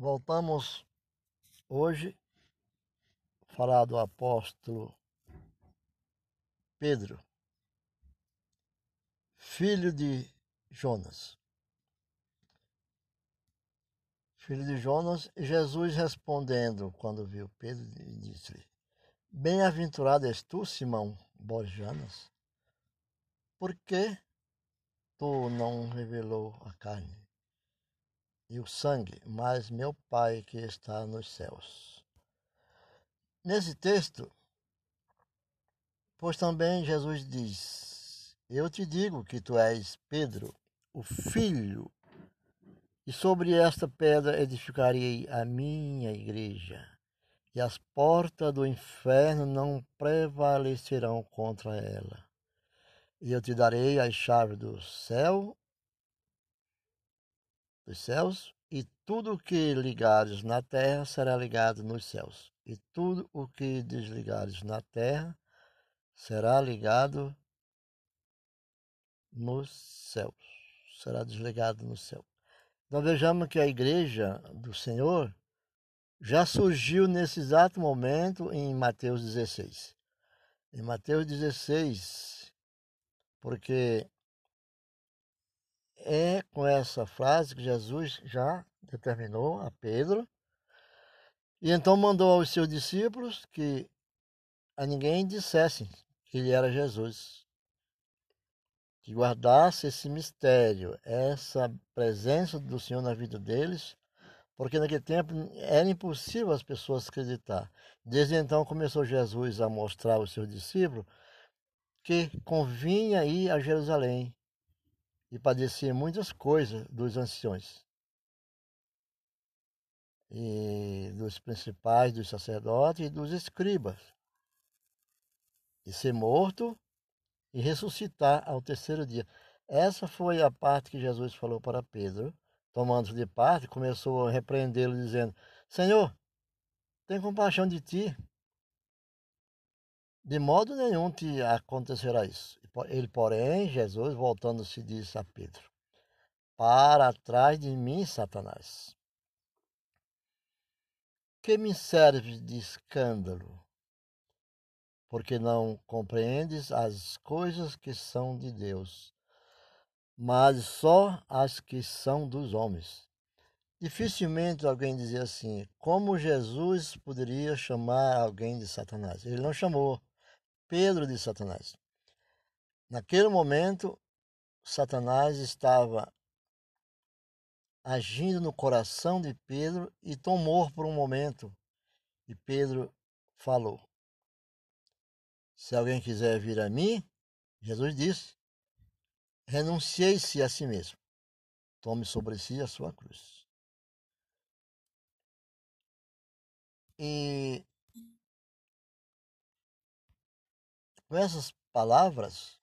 Voltamos hoje a falar do apóstolo Pedro, filho de Jonas. Filho de Jonas, Jesus respondendo quando viu Pedro, disse-lhe: Bem-aventurado és tu, Simão Borjanas, porque tu não revelou a carne e o sangue, mas meu Pai que está nos céus. Nesse texto, pois também Jesus diz: Eu te digo que tu és Pedro, o filho, e sobre esta pedra edificarei a minha igreja, e as portas do inferno não prevalecerão contra ela. E eu te darei as chaves do céu dos céus, e tudo o que ligares na terra será ligado nos céus, e tudo o que desligares na terra será ligado nos céus, será desligado no céu. Então vejamos que a igreja do Senhor já surgiu nesse exato momento em Mateus 16. Em Mateus 16, porque é com essa frase que Jesus já determinou a Pedro. E então mandou aos seus discípulos que a ninguém dissessem que ele era Jesus. Que guardasse esse mistério, essa presença do Senhor na vida deles, porque naquele tempo era impossível as pessoas acreditar. Desde então começou Jesus a mostrar aos seus discípulos que convinha ir a Jerusalém e padecia muitas coisas dos anciões e dos principais, dos sacerdotes e dos escribas, e ser morto e ressuscitar ao terceiro dia. Essa foi a parte que Jesus falou para Pedro. Tomando-se de parte, começou a repreendê-lo, dizendo: Senhor, tem compaixão de ti. De modo nenhum te acontecerá isso. Ele, porém, Jesus, voltando-se, disse a Pedro: Para trás de mim, Satanás. Que me serve de escândalo? Porque não compreendes as coisas que são de Deus, mas só as que são dos homens. Dificilmente alguém dizia assim: como Jesus poderia chamar alguém de Satanás? Ele não chamou Pedro de Satanás. Naquele momento, Satanás estava agindo no coração de Pedro e tomou por um momento. E Pedro falou: Se alguém quiser vir a mim, Jesus disse: renunciei-se a si mesmo. Tome sobre si a sua cruz. E com essas palavras,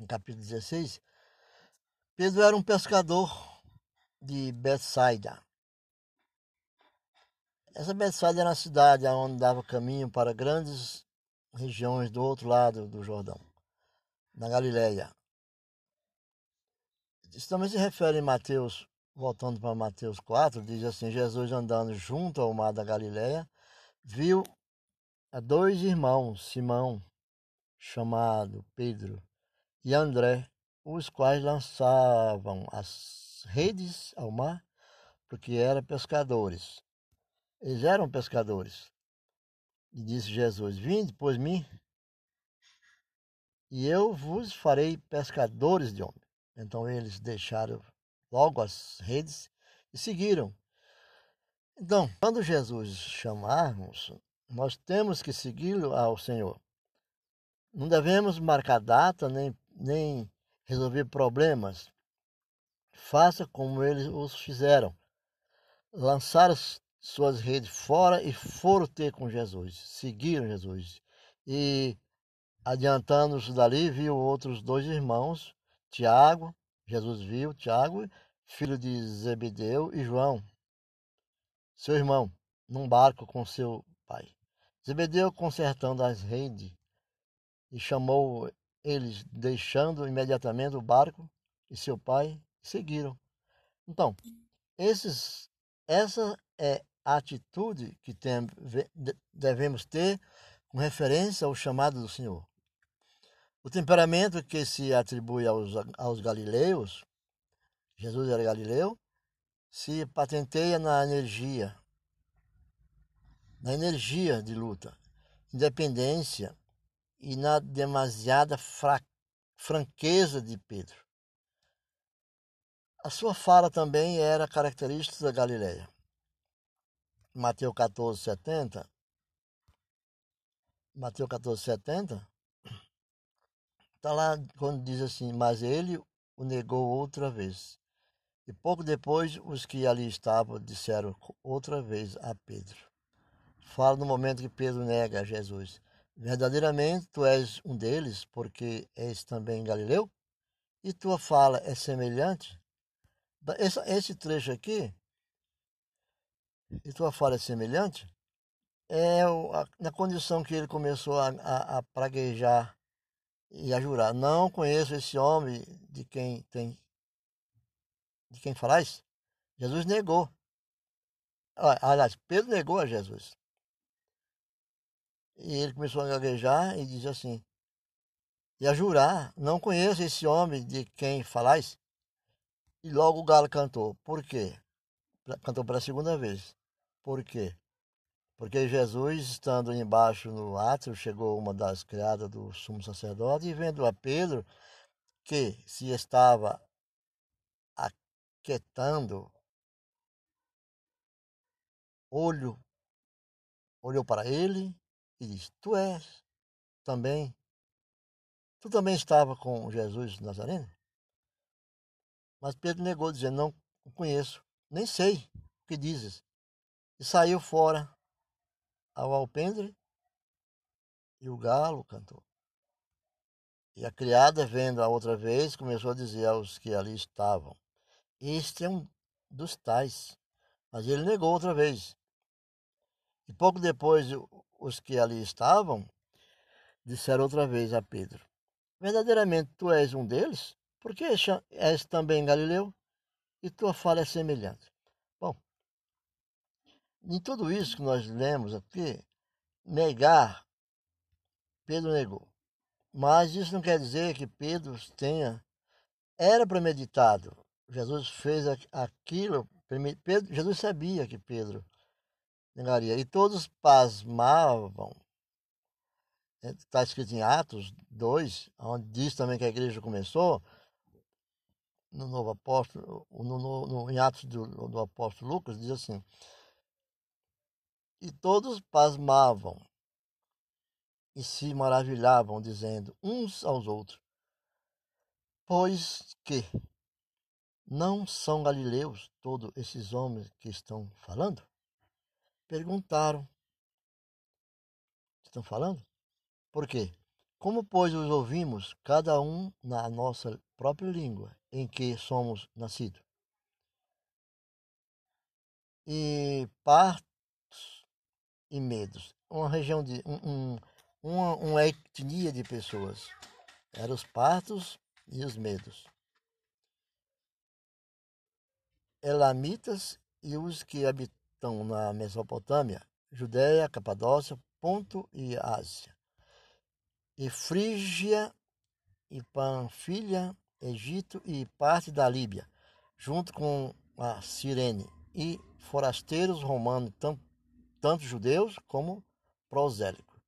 no capítulo 16, Pedro era um pescador de Betsaida. Essa Betsaida era uma cidade onde dava caminho para grandes regiões do outro lado do Jordão, na Galileia. Isso também se refere em Mateus, voltando para Mateus 4, diz assim: Jesus andando junto ao mar da Galileia, viu a dois irmãos, Simão, chamado Pedro, e André, os quais lançavam as redes ao mar, porque eram pescadores. Eles eram pescadores. E disse Jesus: Vinde, pois mim, e eu vos farei pescadores de homens. Então eles deixaram logo as redes e seguiram. Então, quando Jesus chamarmos, nós temos que segui-lo ao Senhor. Não devemos marcar data nem nem resolver problemas. Faça como eles os fizeram. Lançaram suas redes fora e foram ter com Jesus. Seguiram Jesus. E adiantando-se dali, viu outros dois irmãos, Tiago, Jesus viu Tiago, filho de Zebedeu, e João, seu irmão, num barco com seu pai. Zebedeu consertando as redes e chamou eles, deixando imediatamente o barco e seu pai, seguiram. Então, esses, Essa é a atitude que tem, devemos ter com referência ao chamado do Senhor. O temperamento que se atribui aos, aos galileus, Jesus era galileu, se patenteia na energia, na energia de luta, independência e na demasiada franqueza de Pedro. A sua fala também era característica da Galileia. Mateus 14, 70. Mateus 14, 70. Está lá quando diz assim: Mas ele o negou outra vez. E pouco depois, os que ali estavam disseram outra vez a Pedro. Fala no momento que Pedro nega a Jesus. Verdadeiramente tu és um deles, porque és também Galileu? E tua fala é semelhante? Esse, esse trecho aqui, e tua fala é semelhante, é na condição que ele começou a, a, a praguejar e a jurar. Não conheço esse homem de quem tem de quem falais? Jesus negou. Aliás, Pedro negou a Jesus. E ele começou a gaguejar e diz assim, e a jurar, não conheço esse homem de quem falais? E logo o galo cantou. Por quê? Cantou pela segunda vez. Por quê? Porque Jesus, estando embaixo no átrio, chegou uma das criadas do sumo sacerdote e vendo a Pedro, que se estava aquietando, olho, olhou para ele e disse: Tu és também, tu também estava com Jesus Nazareno? Mas Pedro negou, dizendo: Não o conheço, nem sei o que dizes. E saiu fora ao alpendre e o galo cantou. E a criada, vendo a outra vez, começou a dizer aos que ali estavam: Este é um dos tais. Mas ele negou outra vez. E pouco depois, os que ali estavam disseram outra vez a Pedro: Verdadeiramente tu és um deles? Porque és também Galileu e tua fala é semelhante. Bom, em tudo isso que nós lemos aqui, negar, Pedro negou. Mas isso não quer dizer que Pedro tenha. Era premeditado. Jesus fez aquilo. Pedro, Jesus sabia que Pedro negaria. E todos pasmavam. Está escrito em Atos 2, onde diz também que a igreja começou no novo apóstolo, no, no, no, em Atos do, do apóstolo Lucas, diz assim: E todos pasmavam e se maravilhavam, dizendo uns aos outros: Pois que não são galileus todos esses homens que estão falando? Perguntaram: Estão falando? Por quê? Como, pois, os ouvimos, cada um na nossa própria língua em que somos nascidos? E partos e medos. Uma região de. Um, um, uma, uma etnia de pessoas. Eram os partos e os medos. Elamitas e os que habitam na Mesopotâmia, Judéia, Capadócia, Ponto e Ásia e Frígia e Panfilha, Egito e parte da Líbia, junto com a Cirene, e forasteiros romanos, tanto, tanto judeus como prosélicos,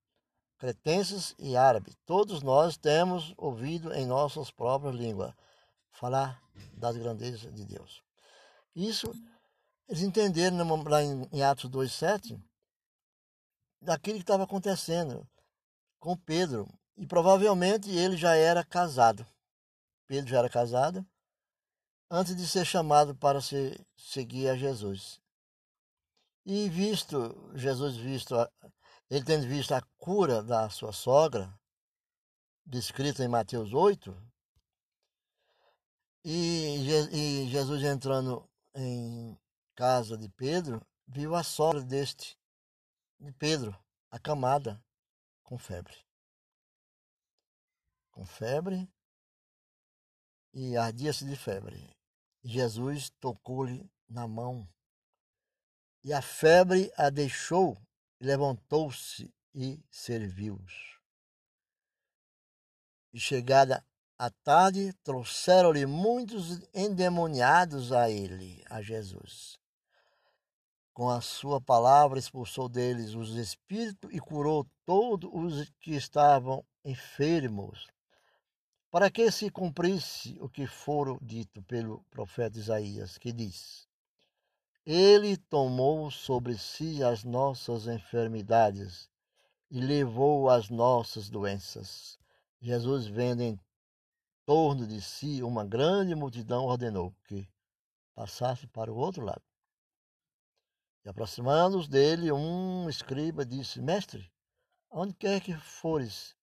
cretenses e árabes. Todos nós temos ouvido em nossas próprias línguas falar das grandezas de Deus. Isso eles entenderam lá em Atos 2,7 daquilo que estava acontecendo com Pedro. E provavelmente ele já era casado. Pedro já era casado antes de ser chamado para se, seguir a Jesus. E visto, Jesus visto, ele tendo visto a cura da sua sogra, descrita em Mateus 8, e, e Jesus entrando em casa de Pedro, viu a sogra deste, de Pedro, acamada com febre com febre e ardia-se de febre. Jesus tocou-lhe na mão E a febre a deixou, levantou-se e serviu-os. E chegada a tarde, trouxeram-lhe muitos endemoniados a ele, a Jesus. Com a sua palavra expulsou deles os espíritos e curou todos os que estavam enfermos, para que se cumprisse o que fora dito pelo profeta Isaías, que diz: Ele tomou sobre si as nossas enfermidades e levou as nossas doenças. Jesus, vendo em torno de si uma grande multidão, ordenou que passasse para o outro lado. E aproximando-os dele, um escriba disse: Mestre, onde quer que fores,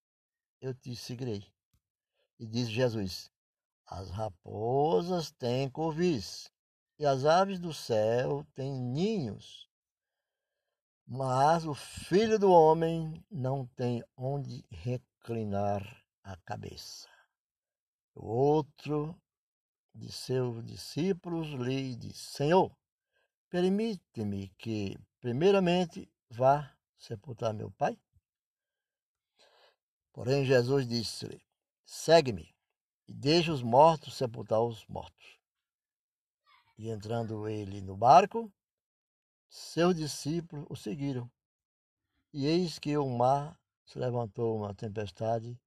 eu te seguirei. E disse Jesus: As raposas têm covis, e as aves do céu têm ninhos, mas o filho do homem não tem onde reclinar a cabeça. O outro de seus discípulos lhe disse: Senhor, permite-me que, primeiramente, vá sepultar meu pai? Porém, Jesus disse-lhe: Segue-me e deixa os mortos sepultar os mortos. E entrando ele no barco, seus discípulos o seguiram. E eis que o mar se levantou uma tempestade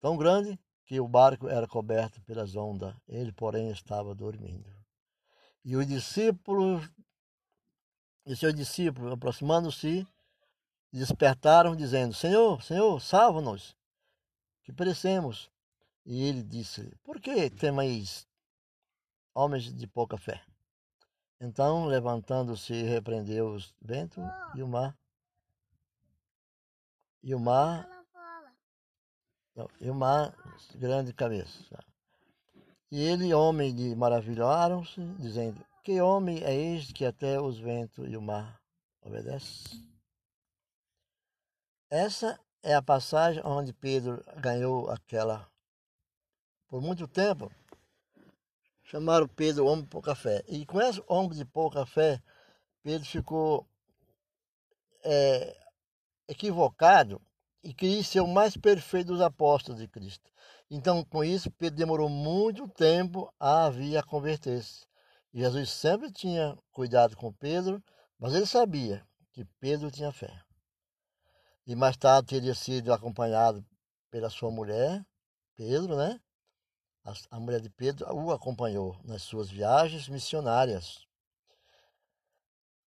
tão grande que o barco era coberto pelas ondas. Ele, porém, estava dormindo. E os discípulos, e seus discípulos, aproximando-se, despertaram, dizendo: Senhor, Senhor, salva-nos que perecemos. E ele disse: Por que temeis, homens de pouca fé? Então, levantando-se, repreendeu os ventos e o mar. E o mar. Não, e o mar, grande cabeça. E ele, homem de maravilharam-se, dizendo: Que homem é este que até os ventos e o mar obedece? Essa é a passagem onde Pedro ganhou aquela. Por muito tempo, chamaram Pedro homem de pouca fé. E com esse homem de pouca fé, Pedro ficou é, equivocado e queria ser o mais perfeito dos apóstolos de Cristo. Então, com isso, Pedro demorou muito tempo a vir a converter-se. Jesus sempre tinha cuidado com Pedro, mas ele sabia que Pedro tinha fé e mais tarde teria sido acompanhado pela sua mulher, Pedro, né? A, mulher de Pedro o acompanhou nas suas viagens missionárias.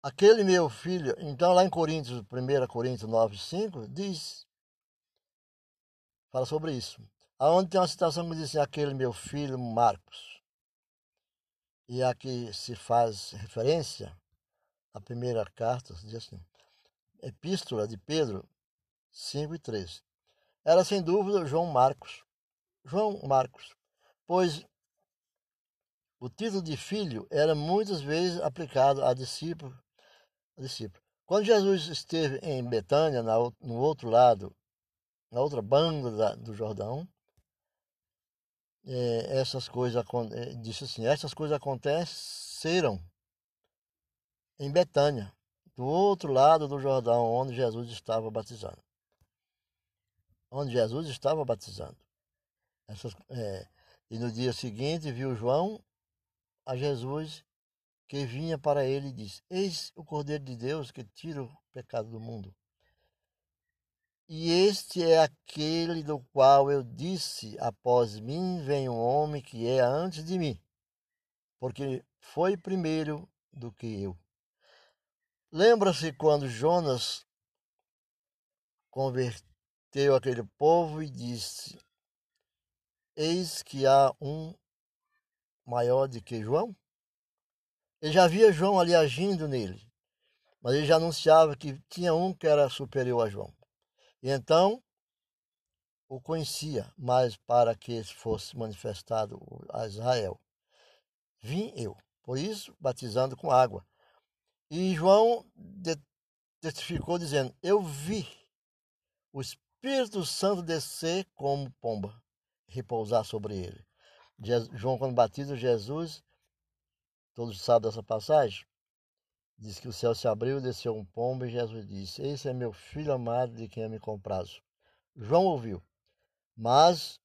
Aquele meu filho, então lá em Coríntios, 1 Coríntios 9, 5, diz, fala sobre isso. Aonde tem uma citação que diz assim, aquele meu filho Marcos. E aqui se faz referência à primeira carta, diz assim, epístola de Pedro, 5 e 13. Era sem dúvida João Marcos. João Marcos, pois o título de filho era muitas vezes aplicado a discípulo. A discípulo. Quando Jesus esteve em Betânia, no outro lado, na outra banda do Jordão, é, essas coisas é, disse assim, essas coisas aconteceram em Betânia, do outro lado do Jordão, onde Jesus estava batizando onde Jesus estava batizando. Essas, é, e no dia seguinte viu João a Jesus que vinha para ele e disse: Eis o Cordeiro de Deus que tira o pecado do mundo. E este é aquele do qual eu disse: Após mim vem um homem que é antes de mim, porque foi primeiro do que eu. Lembra-se quando Jonas converteu aquele povo e disse: Eis que há um maior do que João? Ele já via João ali agindo nele, mas ele já anunciava que tinha um que era superior a João. E então o conhecia, mas para que fosse manifestado a Israel. Vim eu, por isso, batizando com água. E João testificou dizendo: Eu vi o Espírito Santo descer como pomba, repousar sobre ele. João, quando batiza Jesus, todos sabem dessa passagem, Diz que o céu se abriu, desceu um pombo e Jesus disse: Esse é meu filho amado de quem eu me comprazo. João ouviu, mas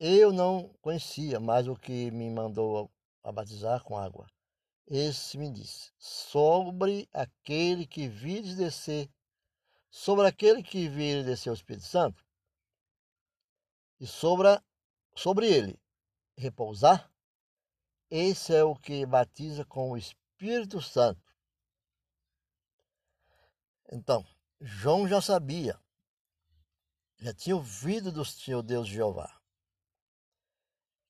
eu não conhecia mais o que me mandou a batizar com água. Esse me disse: Sobre aquele que vires descer, sobre aquele que vires descer o Espírito Santo, e sobre, sobre ele repousar, esse é o que batiza com o Espírito Santo. Então, João já sabia, já tinha ouvido do Senhor Deus Jeová,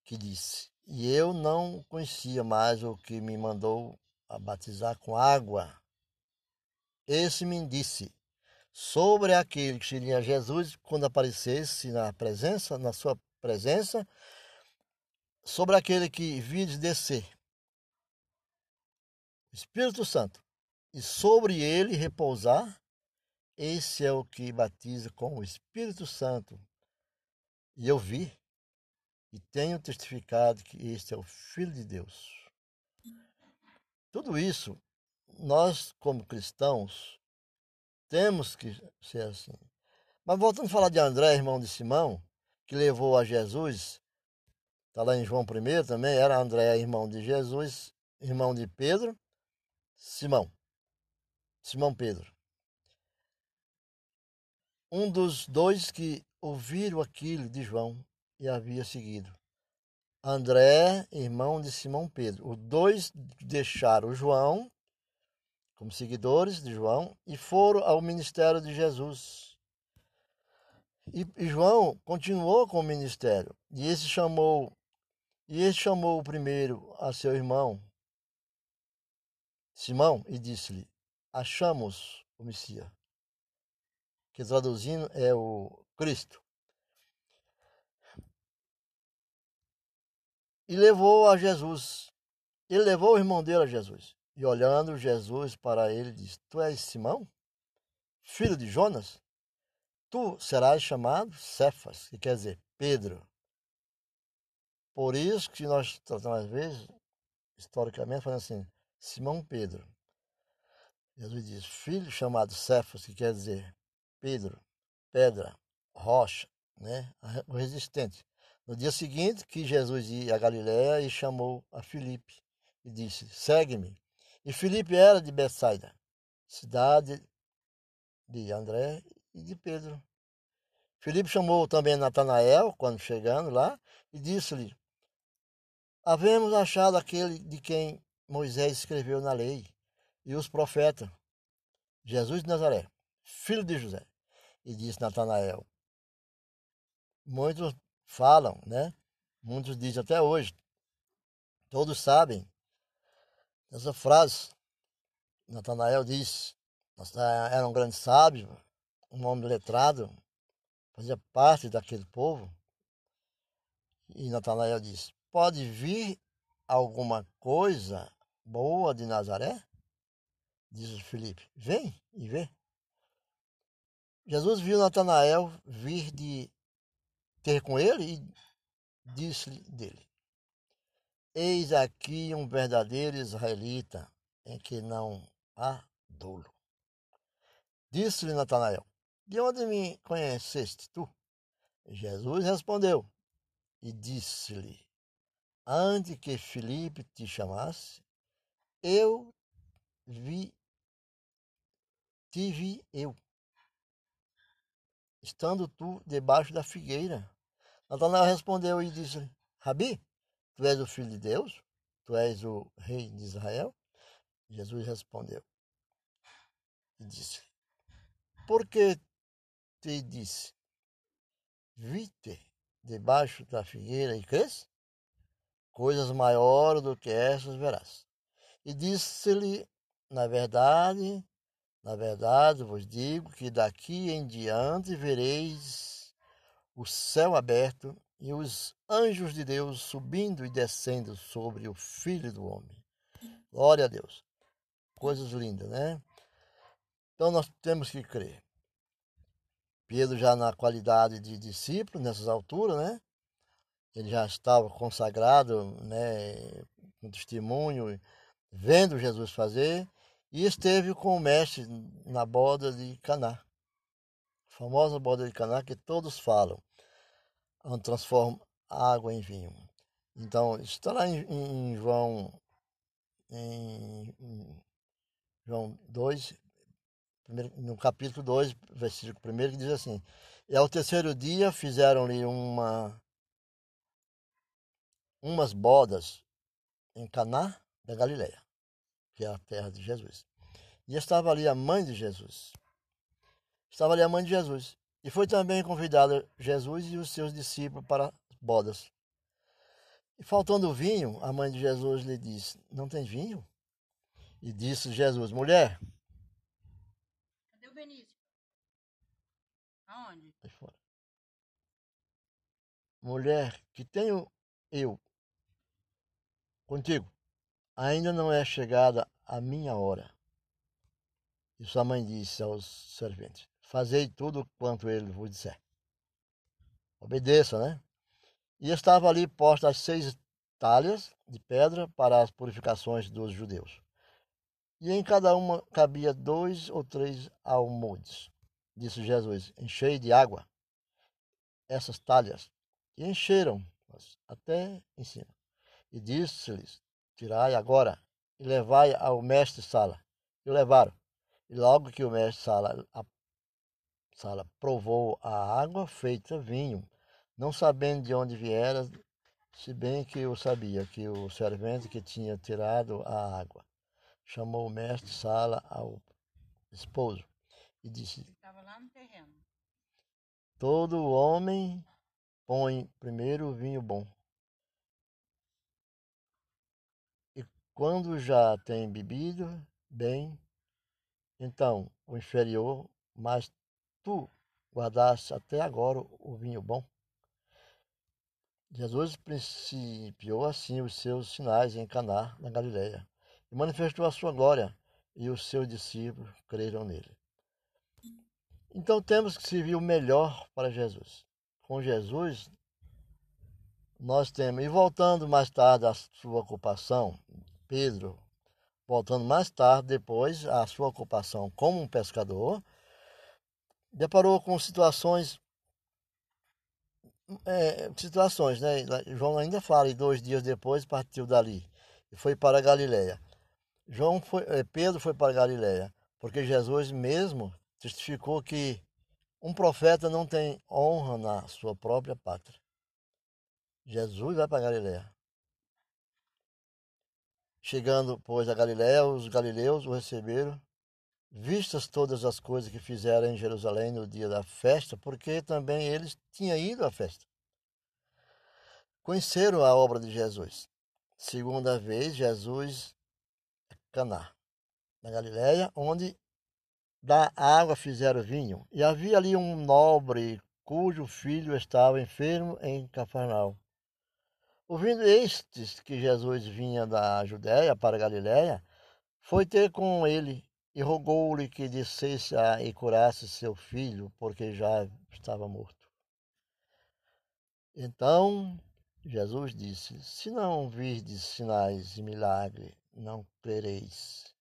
que disse: E eu não conhecia mais o que me mandou a batizar com água. Esse me disse sobre aquele que seria Jesus quando aparecesse na presença, na sua presença, sobre aquele que vires descer, Espírito Santo, e sobre ele repousar, esse é o que batiza com o Espírito Santo. E eu vi e tenho testificado que este é o Filho de Deus. Tudo isso, nós como cristãos, temos que ser assim. Mas voltando a falar de André, irmão de Simão, que levou a Jesus, está lá em João I também, era André, irmão de Jesus, irmão de Pedro, Simão. Simão Pedro. Um dos dois que ouviram aquilo de João e havia seguido. André, irmão de Simão Pedro. Os dois deixaram João como seguidores de João e foram ao ministério de Jesus. E, João continuou com o ministério. E esse chamou e esse chamou o primeiro a seu irmão Simão e disse-lhe: Achamos o Messias, que traduzindo é o Cristo. E levou a Jesus. Ele levou o irmão dele a Jesus. E olhando Jesus para ele, disse: Tu és Simão, filho de Jonas? Tu serás chamado Cefas, que quer dizer Pedro. Por isso que nós tratamos às vezes, historicamente, falando assim, Simão Pedro. Jesus diz, filho chamado Cefas, que quer dizer Pedro, pedra, rocha, né? o resistente. No dia seguinte, que Jesus ia a Galiléia e chamou a Filipe e disse, segue-me. E Filipe era de Betsaida, cidade de André e de Pedro. Filipe chamou também Natanael, quando chegando lá, e disse-lhe, havemos achado aquele de quem Moisés escreveu na lei e os profetas, Jesus de Nazaré, filho de José. E disse Natanael. Muitos falam, né? Muitos dizem até hoje. Todos sabem essa frase. Natanael disse, era um grande sábio, um homem letrado, fazia parte daquele povo. E Natanael disse: Pode vir alguma coisa boa de Nazaré? Diz Felipe. Vem e vê. Jesus viu Natanael vir de ter com ele e disse-lhe dele: Eis aqui um verdadeiro israelita em que não há dolo. Disse-lhe Natanael: De onde me conheceste tu? Jesus respondeu e disse-lhe: Antes que Felipe te chamasse, eu vi, tive eu, estando tu debaixo da figueira. Natanael respondeu e disse: Rabi, tu és o filho de Deus? Tu és o rei de Israel? Jesus respondeu e disse: Por que te disse? Vi-te debaixo da figueira e crês? Coisas maiores do que essas verás. E disse-lhe, na verdade, na verdade vos digo que daqui em diante vereis o céu aberto e os anjos de Deus subindo e descendo sobre o Filho do Homem. Glória a Deus. Coisas lindas, né? Então nós temos que crer. Pedro já na qualidade de discípulo nessas alturas, né? Ele já estava consagrado, né, com testemunho vendo Jesus fazer, E esteve com o mestre na boda de Caná. A famosa boda de Caná que todos falam. Onde transforma água em vinho. Então, está lá em, em João, em, João 2, primeiro, no capítulo 2, versículo 1, que diz assim: E ao terceiro dia fizeram-lhe uma, umas bodas em Caná da Galileia, que é a terra de Jesus. E estava ali a mãe de Jesus. Estava ali a mãe de Jesus. E foi também convidado Jesus e os seus discípulos para bodas. E faltando vinho, a mãe de Jesus lhe disse: Não tem vinho? E disse Jesus: Mulher. Cadê o Benício? Aonde? Aí fora. Mulher, que tenho eu contigo, ainda não é chegada a minha hora. E sua mãe disse aos serventes: Fazei tudo quanto ele vos disser. Obedeça, né? E estava ali postas as seis talhas de pedra para as purificações dos judeus. E em cada uma cabia dois ou três almodes. Disse Jesus: Enchei de água essas talhas. E encheram até em cima. E disse-lhes: Tirai agora e levai ao mestre Sala. E o levaram. E logo que o mestre Sala, a Sala provou a água feita vinho, não sabendo de onde viera, se bem que eu sabia que o servente que tinha tirado a água chamou o mestre Sala ao esposo e disse: Estava lá no terreno. Todo homem põe primeiro o vinho bom. E quando já tem bebido bem, então o inferior, mas tu guardaste até agora o vinho bom. Jesus principiou assim os seus sinais em Caná, na Galileia, e manifestou a sua glória, e os seus discípulos creram nele. Então temos que servir o melhor para Jesus. Com Jesus, nós temos, e voltando mais tarde à sua ocupação, Pedro, voltando mais tarde, depois, à sua ocupação como um pescador, deparou com situações é, situações, né? João ainda fala, e dois dias depois partiu dali e foi para Galiléia. João foi, é, Pedro foi para Galiléia, porque Jesus mesmo testificou que um profeta não tem honra na sua própria pátria. Jesus vai para Galiléia. Chegando, pois, a Galiléia, os galileus o receberam, vistas todas as coisas que fizeram em Jerusalém no dia da festa, porque também eles tinham ido à festa. Conheceram a obra de Jesus. Segunda vez, Jesus é Caná, na Galiléia, onde da água fizeram vinho. E havia ali um nobre cujo filho estava enfermo em Cafarnaum. Ouvindo estes que Jesus vinha da Judéia para Galiléia, foi ter com ele e rogou-lhe que descesse e curasse seu filho, porque já estava morto. Então Jesus disse: Se não virdes sinais e milagres, não crereis.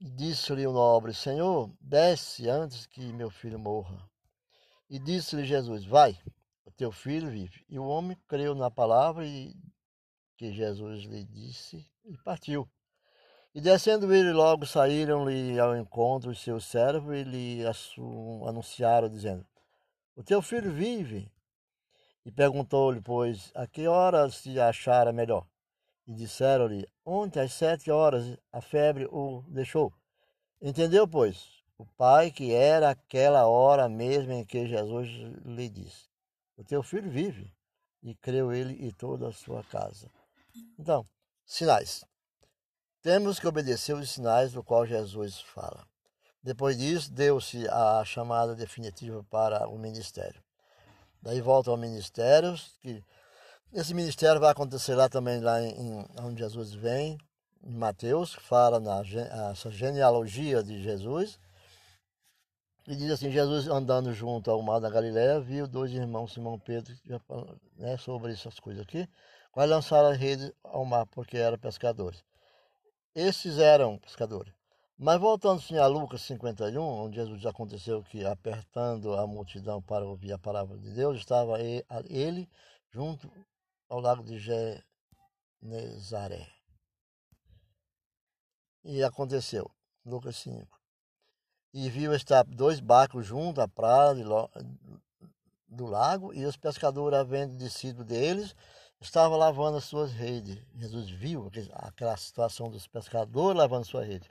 Disse-lhe o nobre: Senhor, desce antes que meu filho morra. E disse-lhe Jesus: Vai, teu filho vive. E o homem creu na palavra que Jesus lhe disse e partiu. E descendo ele, logo saíram-lhe ao encontro os seus servos e lhe anunciaram, dizendo: O teu filho vive. E perguntou-lhe, pois, a que hora se achara melhor? E disseram-lhe: Ontem às sete horas a febre o deixou. Entendeu, pois, o pai que era aquela hora mesmo em que Jesus lhe disse: O teu filho vive. E creu ele e toda a sua casa. Então, sinais. Temos que obedecer os sinais do qual Jesus fala. Depois disso, deu-se a chamada definitiva para o ministério. Daí volta ao ministério, que esse ministério vai acontecer lá também, lá em, onde Jesus vem, em Mateus, que fala na essa genealogia de Jesus. E diz assim, Jesus andando junto ao mar da Galiléia, viu dois irmãos, Simão Pedro, né, sobre essas coisas aqui, quais lançaram a rede ao mar, porque eram pescadores. Esses eram pescadores. Mas voltando-se a Lucas 51, onde Jesus aconteceu que, apertando a multidão para ouvir a palavra de Deus, estava ele junto ao lago de Genezaré. E aconteceu, Lucas 5. E viu estar dois barcos junto à praia do lago, e os pescadores, havendo descido deles, estavam lavando as suas redes. Jesus viu aquela situação dos pescadores lavando sua rede.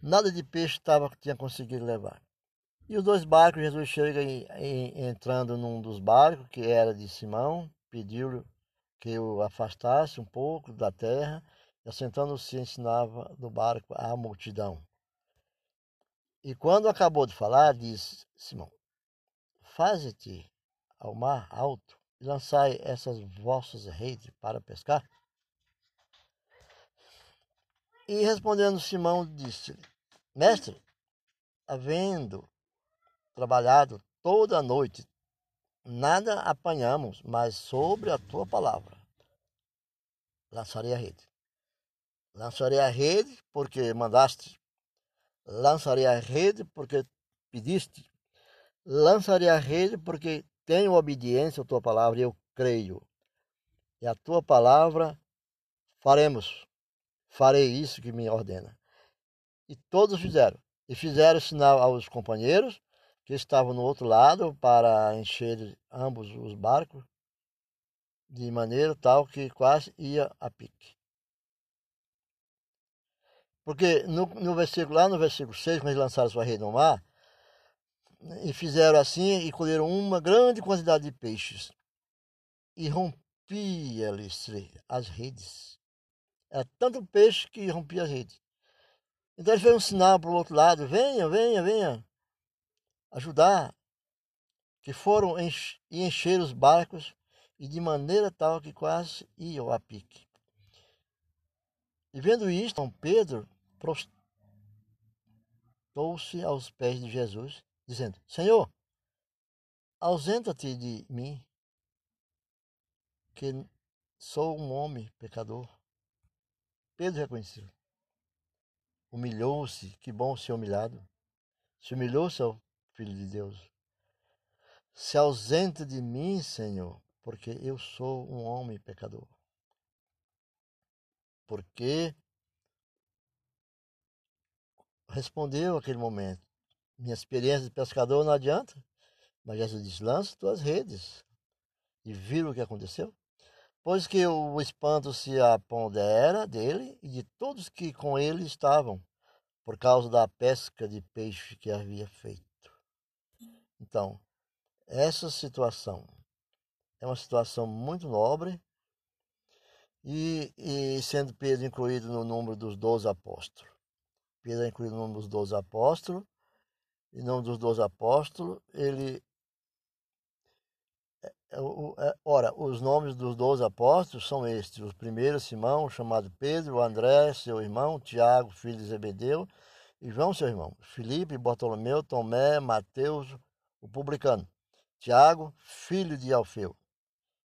Nada de peixe tava, tinha conseguido levar. E os dois barcos, Jesus chega em, em, entrando num dos barcos, que era de Simão, pediu que o afastasse um pouco da terra, e assentando-se ensinava do barco à multidão. E quando acabou de falar, disse Simão: Faze-te ao mar alto e lançai essas vossas redes para pescar. E respondendo Simão, disse: Mestre, havendo trabalhado toda a noite, nada apanhamos, mas sobre a tua palavra lançarei a rede. Lançarei a rede porque mandaste lançarei a rede porque pediste, lançarei a rede porque tenho obediência à tua palavra e eu creio. E a tua palavra faremos, farei isso que me ordena. E todos fizeram. E fizeram sinal aos companheiros que estavam no outro lado para encher ambos os barcos de maneira tal que quase ia a pique. Porque no, no versículo, lá no versículo 6, quando eles lançaram sua rede no mar, e fizeram assim e colheram uma grande quantidade de peixes. E rompia-lhes as redes. Era tanto peixe que rompia as redes. Então eles fizeram um sinal para o outro lado: venha, venha, venha ajudar. Que foram encher, e encher os barcos e de maneira tal que quase iam a pique. E vendo isto, São Pedro prostou-se aos pés de Jesus, dizendo: Senhor, ausenta-te de mim, que sou um homem pecador. Pedro reconheceu. Humilhou-se, que bom ser humilhado. Se humilhou-se ao Filho de Deus. Se ausenta de mim, Senhor, porque eu sou um homem pecador. Porque respondeu aquele momento. Minha experiência de pescador não adianta. Mas Jesus disse: lança tuas redes. E viram o que aconteceu? Pois que o espanto se apodera dele e de todos que com ele estavam, por causa da pesca de peixe que havia feito. Então, essa situação é uma situação muito nobre e, e sendo Pedro incluído no número dos doze apóstolos. Pedro é incluído no nome dos doze apóstolos. Em nome dos doze apóstolos, ele. É, é, ora, os nomes dos doze apóstolos são estes: o primeiro, Simão, chamado Pedro, André, seu irmão, Tiago, filho de Zebedeu, e João, seu irmão, Filipe, Bartolomeu, Tomé, Mateus, o publicano, Tiago, filho de Alfeu,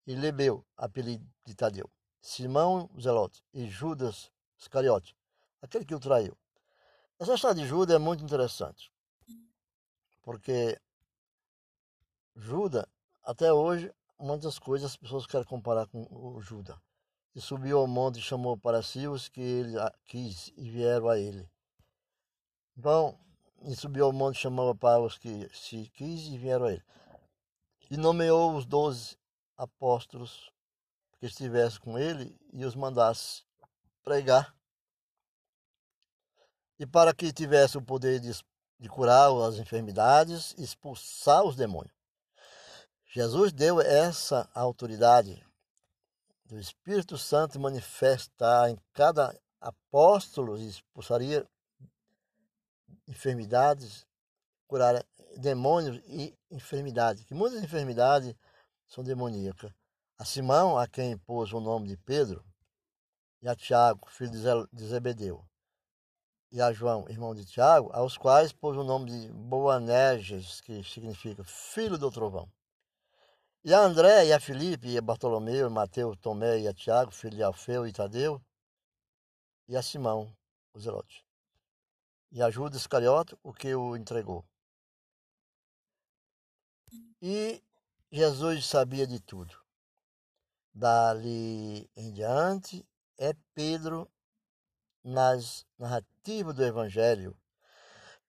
e Lebeu, apelido de Tadeu, Simão Zelote e Judas Iscariote, aquele que o traiu. Essa história de Judas é muito interessante, porque Judas, até hoje, muitas coisas as pessoas querem comparar com o Judas. E subiu ao monte e chamou para si os que ele quis e vieram a ele. Então, e subiu ao monte e chamou para os que se quis e vieram a ele. E nomeou os doze apóstolos que estivessem com ele e os mandasse pregar e para que tivesse o poder de, de curar as enfermidades, expulsar os demônios. Jesus deu essa autoridade do Espírito Santo manifestar em cada apóstolo e expulsaria enfermidades, curar demônios e enfermidades, que muitas enfermidades são demoníacas. A Simão, a quem pôs o nome de Pedro, e a Tiago, filho de Zebedeu, e a João, irmão de Tiago, aos quais pôs o nome de Boanerges, que significa filho do trovão. E a André, e a Filipe, e a Bartolomeu, e Mateus, Tomé, e a Tiago, filho de Alfeu e Tadeu, e a Simão, o Zelote. E a Judas Iscariote, o que o entregou. E Jesus sabia de tudo. Dali em diante é Pedro nas narrativas do Evangelho.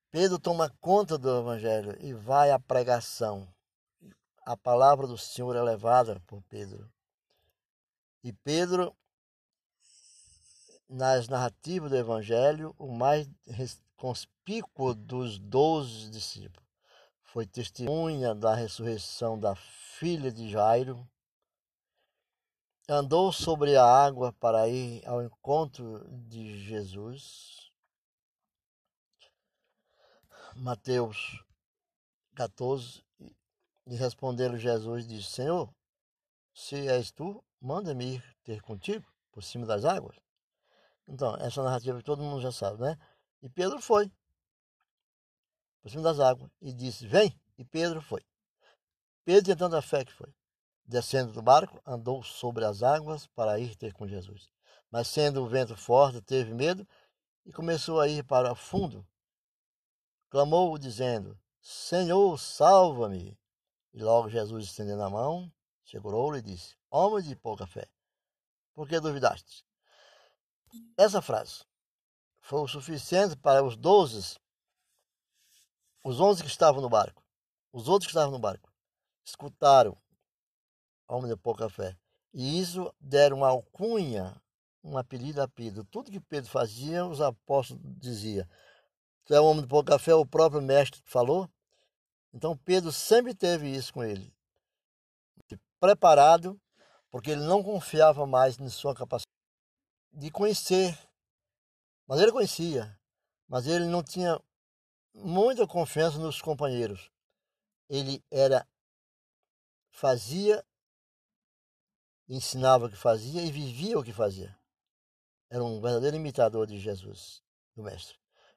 Pedro toma conta do Evangelho e vai à pregação. A palavra do Senhor é levada por Pedro. E Pedro, nas narrativas do Evangelho, o mais conspícuo dos doze discípulos. Foi testemunha da ressurreição da filha de Jairo. Andou sobre a água para ir ao encontro de Jesus. Mateus 14. E respondendo Jesus, disse: Senhor, se és tu, manda-me ir ter contigo por cima das águas. Então, essa narrativa que todo mundo já sabe, né? E Pedro foi por cima das águas e disse: Vem. E Pedro foi. Pedro tinha tanta fé que foi. Descendo do barco, andou sobre as águas para ir ter com Jesus. Mas sendo o vento forte, teve medo e começou a ir para fundo. Clamou, dizendo: Senhor, salva-me. E logo Jesus, estendendo a mão, segurou-lhe e disse: Homem de pouca fé, por que duvidaste? Essa frase foi o suficiente para os doze, os onze que estavam no barco, os outros que estavam no barco, escutaram homem de pouca fé. E isso deram uma alcunha, um apelido a Pedro. Tudo que Pedro fazia, os apóstolos diziam. Tu é um homem de pouca fé, o próprio mestre falou. Então Pedro sempre teve isso com ele. Preparado, porque ele não confiava mais em sua capacidade de conhecer mas ele conhecia, mas ele não tinha muita confiança nos companheiros. Ele era fazia, ensinava o que fazia e vivia o que fazia. Era um verdadeiro imitador de Jesus, do mestre.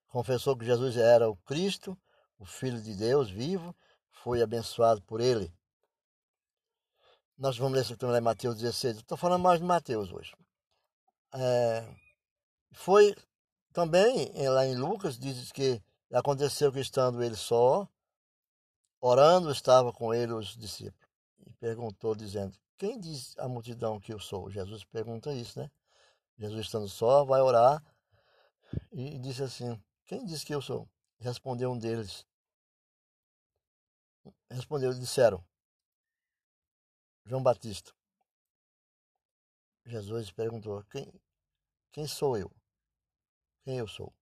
Confessou que Jesus era o Cristo, o Filho de Deus vivo, foi abençoado por ele. Nós vamos ler também Mateus 16. Estou falando mais de Mateus hoje. É, foi também, eh, lá em Lucas, diz que aconteceu que estando ele só, orando, estava com ele os discípulos. E perguntou, dizendo: Quem diz a multidão que eu sou? Jesus pergunta isso, né? Jesus, estando só, vai orar e disse assim: Quem diz que eu sou? Respondeu um deles. Respondeu, disseram: João Batista. Jesus perguntou: Quem, quem sou eu? quem eu sou.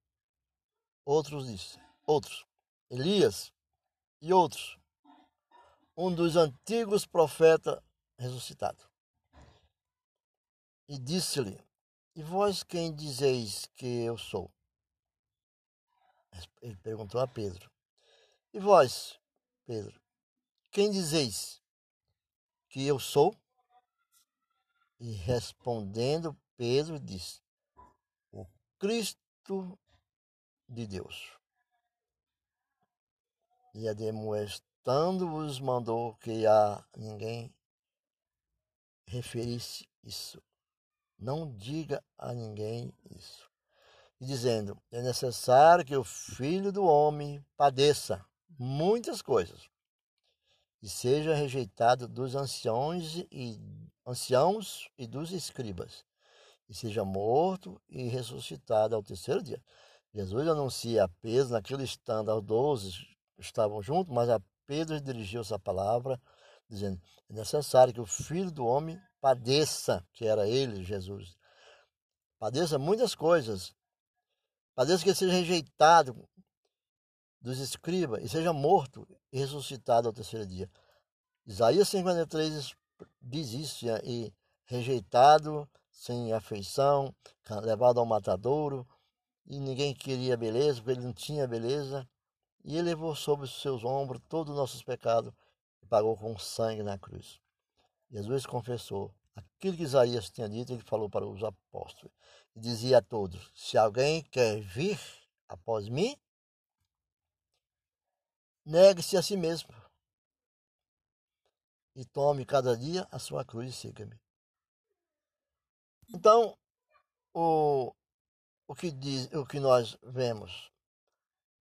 Outros disse, outros, Elias e outros, um dos antigos profetas ressuscitado. E disse-lhe, e vós quem dizeis que eu sou? Ele perguntou a Pedro. E vós, Pedro, quem dizeis que eu sou? E respondendo, Pedro disse: O Cristo de Deus. E admoestando-os, mandou que a ninguém referisse isso. Não diga a ninguém isso. E dizendo: é necessário que o filho do homem padeça muitas coisas e seja rejeitado dos anciãos e anciãos e dos escribas e seja morto e ressuscitado ao terceiro dia. Jesus anuncia a Pedro, naquele estando, aos doze estavam juntos, mas a Pedro dirigiu essa palavra, dizendo: é necessário que o filho do homem padeça, que era ele, Jesus. Padeça muitas coisas. Padeça que seja rejeitado dos escribas e seja morto e ressuscitado ao terceiro dia. Isaías 53 diz isso, e rejeitado sem afeição, levado ao matadouro, e ninguém queria beleza, porque ele não tinha beleza. E ele levou sobre os seus ombros todos os nossos pecados e pagou com sangue na cruz. Jesus confessou aquilo que Isaías tinha dito, ele falou para os apóstolos. E dizia a todos: Se alguém quer vir após mim, negue-se a si mesmo e tome cada dia a sua cruz e siga-me. Então, o, o que diz, o que nós vemos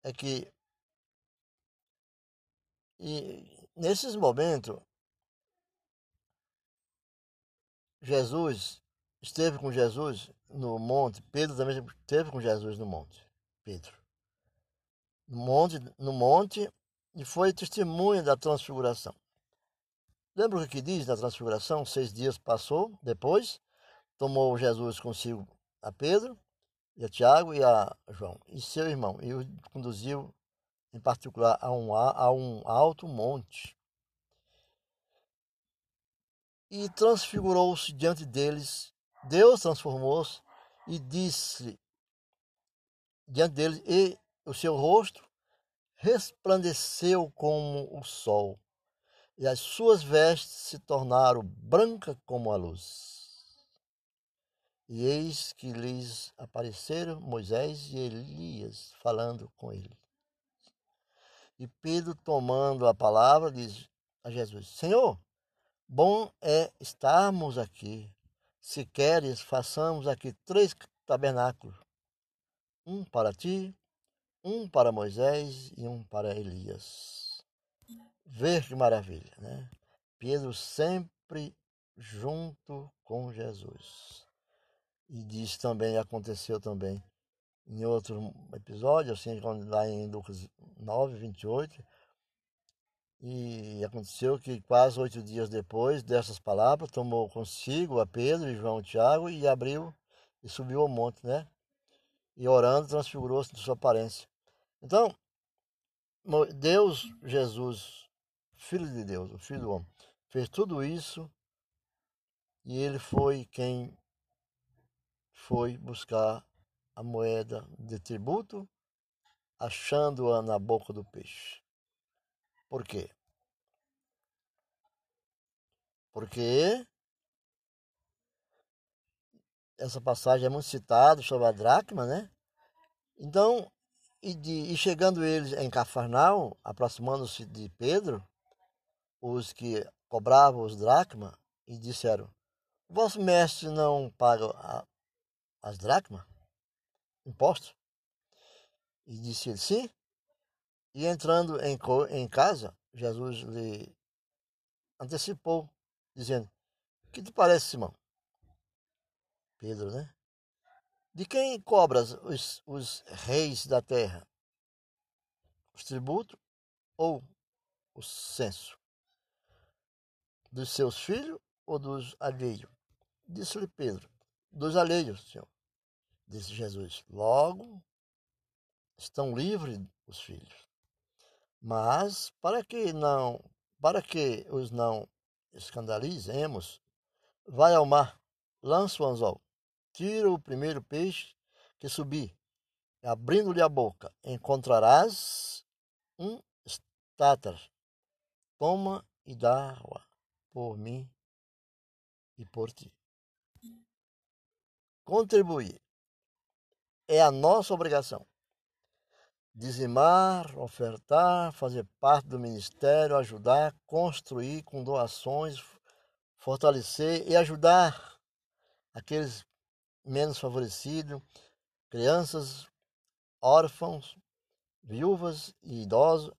é que e nesses momentos Jesus esteve com Jesus no monte, Pedro também esteve com Jesus no monte, Pedro. No monte, no monte e foi testemunha da transfiguração. Lembra o que diz na transfiguração? Seis dias passou, depois tomou Jesus consigo a Pedro, e a Tiago e a João, e seu irmão, e o conduziu em particular a um, a um alto monte. E transfigurou-se diante deles, Deus transformou-se e disse diante deles, e o seu rosto resplandeceu como o sol, e as suas vestes se tornaram brancas como a luz. E eis que lhes apareceram Moisés e Elias falando com ele. E Pedro, tomando a palavra, diz a Jesus: Senhor, bom é estarmos aqui. Se queres, façamos aqui três tabernáculos: um para ti, um para Moisés e um para Elias. Ver que maravilha, né? Pedro sempre junto com Jesus. E diz também, aconteceu também em outro episódio, assim, lá em Lucas 9, 28. E aconteceu que quase oito dias depois dessas palavras, tomou consigo a Pedro e João e Tiago e abriu e subiu ao monte, né? E orando, transfigurou-se de sua aparência. Então, Deus, Jesus, Filho de Deus, o Filho do Homem, fez tudo isso e ele foi quem foi buscar a moeda de tributo, achando-a na boca do peixe. Por quê? Porque essa passagem é muito citada sobre a dracma, né? Então, e, de, e chegando eles em Cafarnaum, aproximando-se de Pedro, os que cobravam os dracma, e disseram: Vosso mestre não paga a, as dracmas? Impostos? E disse ele: Sim. E entrando em, em casa, Jesus lhe antecipou, dizendo: Que te parece, Simão? Pedro, né? De quem cobras os, os reis da terra? Os tributos ou o censo? Dos seus filhos ou dos alheios? Disse-lhe Pedro: Dos alheios, Senhor. Disse Jesus: Logo estão livres os filhos. Mas para que não, para que os não escandalizemos, vai ao mar, lança o anzol tira o primeiro peixe que subir, abrindo-lhe a boca, encontrarás um estátar. Toma e dá-o por mim e por ti. Contribuir é a nossa obrigação. Dizimar, ofertar, fazer parte do ministério, ajudar, construir com doações, fortalecer e ajudar aqueles menos favorecidos, crianças, órfãos, viúvas e idosos,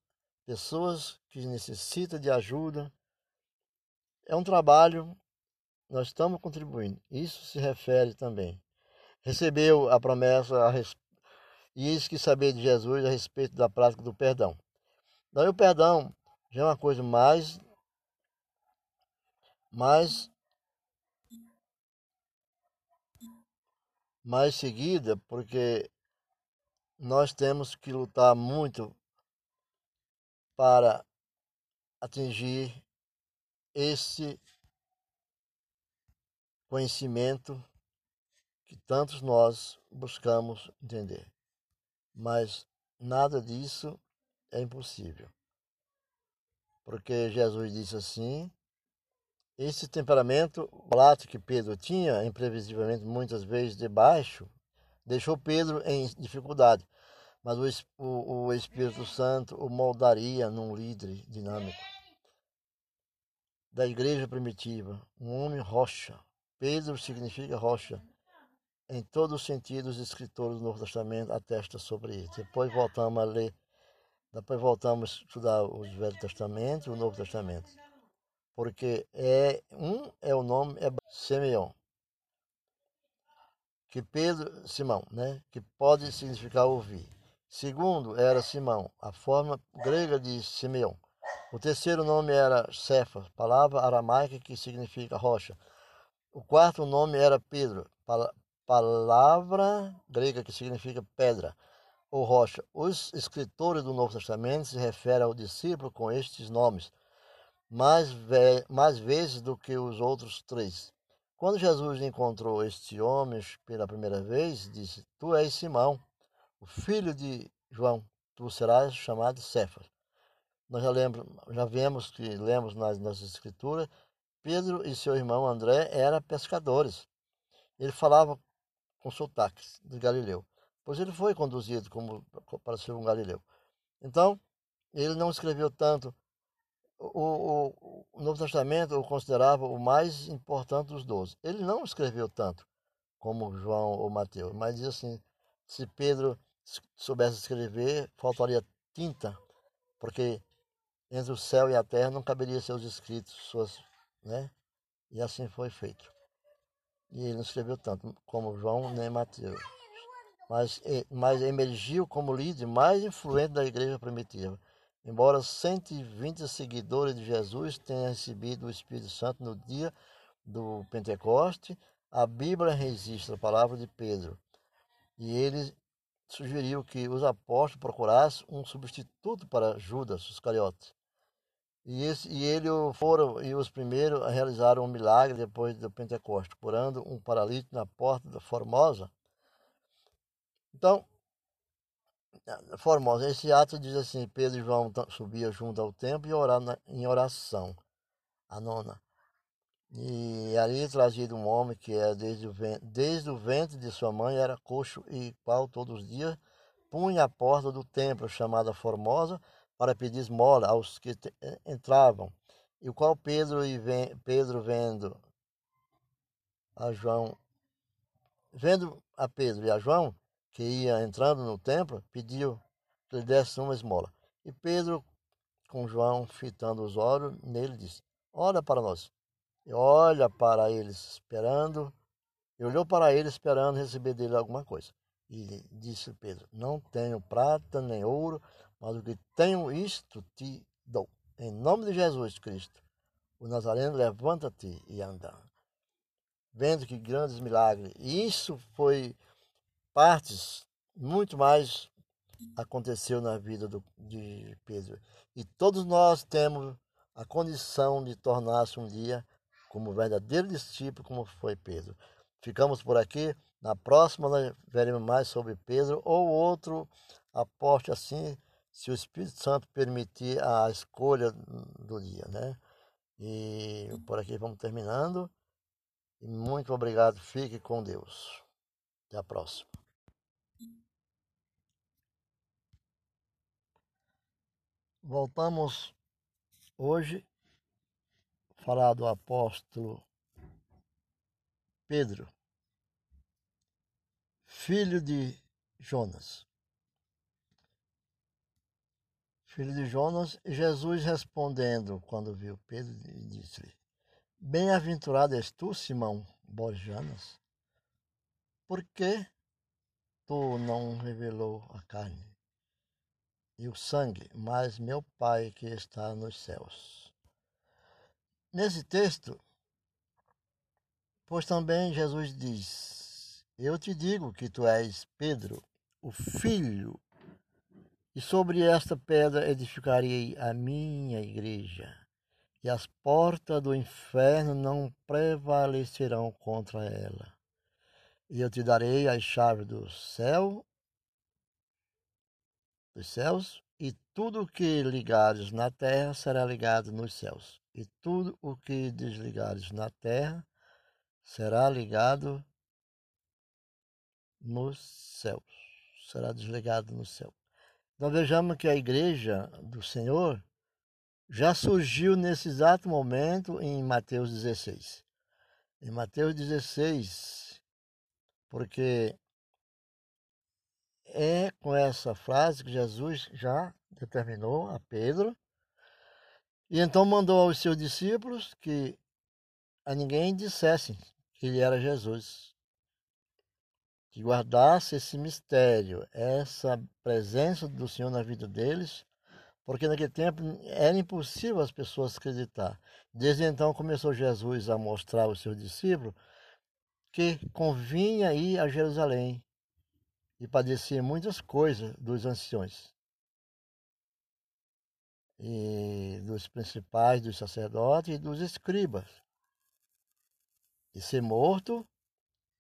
pessoas que necessitam de ajuda. É um trabalho, nós estamos contribuindo. Isso se refere também. Recebeu a promessa a res... e isso que saber de Jesus a respeito da prática do perdão. Daí o perdão já é uma coisa mais mais mais seguida, porque nós temos que lutar muito para atingir esse conhecimento que tantos nós buscamos entender. Mas nada disso é impossível. Porque Jesus disse assim: esse temperamento volátil que Pedro tinha, imprevisivelmente muitas vezes debaixo, deixou Pedro em dificuldade, mas o, o, o Espírito Santo o moldaria num líder dinâmico. Da igreja primitiva, um homem rocha. Pedro significa rocha. Em todos os sentidos, os escritores do Novo Testamento atestam sobre isso. Depois voltamos a ler, depois voltamos a estudar os Velho Testamento e o Novo Testamento. Porque é um é o nome é Simeão. Que Pedro, Simão, né? Que pode significar ouvir. Segundo era Simão, a forma grega de Simeão. O terceiro nome era Cefas, palavra aramaica que significa rocha. O quarto nome era Pedro, palavra grega que significa pedra ou rocha. Os escritores do Novo Testamento se referem ao discípulo com estes nomes, mais, mais vezes do que os outros três. Quando Jesus encontrou este homem pela primeira vez, disse: Tu és Simão, o filho de João, tu serás chamado Cefas. Nós já, lembro, já vemos que lemos nas nossas escrituras, Pedro e seu irmão André eram pescadores. Ele falava com sotaques de Galileu, pois ele foi conduzido como para ser um Galileu. Então, ele não escreveu tanto. O, o, o Novo Testamento o considerava o mais importante dos doze. Ele não escreveu tanto como João ou Mateus, mas diz assim: se Pedro soubesse escrever, faltaria tinta, porque entre o céu e a terra não caberia seus escritos, suas, né? E assim foi feito. E ele não escreveu tanto como João nem Mateus, mas, mas emergiu como líder mais influente da igreja primitiva. Embora 120 seguidores de Jesus tenham recebido o Espírito Santo no dia do Pentecoste, a Bíblia registra a palavra de Pedro. E ele sugeriu que os apóstolos procurassem um substituto para Judas Iscariote. E, esse, e ele foram e os primeiros a realizar um milagre depois do Pentecostes, curando um paralítico na porta da Formosa. Então, Formosa, esse ato diz assim: Pedro e João subiam junto ao templo e oravam em oração. A nona. E ali trazido um homem que é desde o, ventre, desde o ventre de sua mãe era coxo e qual todos os dias punha a porta do templo chamada Formosa para pedir esmola aos que eh, entravam. E o qual Pedro e Pedro vendo a João vendo a Pedro e a João que ia entrando no templo, pediu que lhe desse uma esmola. E Pedro, com João fitando os olhos nele, disse: Olha para nós e olha para eles esperando, e olhou para ele esperando receber dele alguma coisa. E disse Pedro: Não tenho prata nem ouro, mas o que tenho isto te dou. Em nome de Jesus Cristo, o Nazareno, levanta-te e anda. Vendo que grandes milagres. E isso foi partes, muito mais aconteceu na vida do, de Pedro. E todos nós temos a condição de tornar-se um dia como verdadeiro discípulo, como foi Pedro. Ficamos por aqui. Na próxima nós veremos mais sobre Pedro ou outro apóstolo assim, se o Espírito Santo permitir a escolha do dia, né? E por aqui vamos terminando. E muito obrigado. Fique com Deus. Até a próxima. Voltamos hoje falar do apóstolo Pedro, filho de Jonas. Filho de Jonas, Jesus respondendo quando viu Pedro, disse-lhe: Bem-aventurado és tu, Simão Borjanas, porque tu não revelou a carne e o sangue, mas meu Pai que está nos céus. Nesse texto, pois também Jesus diz: Eu te digo que tu és Pedro, o filho, e sobre esta pedra edificarei a minha igreja, e as portas do inferno não prevalecerão contra ela. E eu te darei as chaves do céu, dos céus, e tudo o que ligares na terra será ligado nos céus e tudo o que desligares na terra será ligado nos céus, será desligado no céu. Então vejamos que a igreja do Senhor já surgiu nesse exato momento em Mateus 16. Em Mateus 16, porque é com essa frase que Jesus já determinou a Pedro e então mandou aos seus discípulos que a ninguém dissessem que ele era Jesus, que guardasse esse mistério, essa presença do Senhor na vida deles, porque naquele tempo era impossível as pessoas acreditar. Desde então começou Jesus a mostrar aos seus discípulos que convinha ir a Jerusalém e padecer muitas coisas dos anciões e dos principais, dos sacerdotes e dos escribas, e ser morto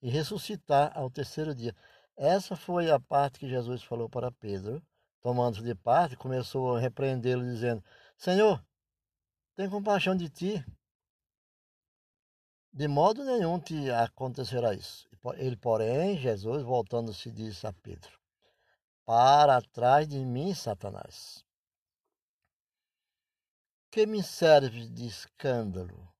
e ressuscitar ao terceiro dia. Essa foi a parte que Jesus falou para Pedro. Tomando-se de parte, começou a repreendê-lo, dizendo: Senhor, tem compaixão de ti. De modo nenhum te acontecerá isso. Ele, porém, Jesus, voltando-se, disse a Pedro: Para trás de mim, Satanás. Que me serves de escândalo?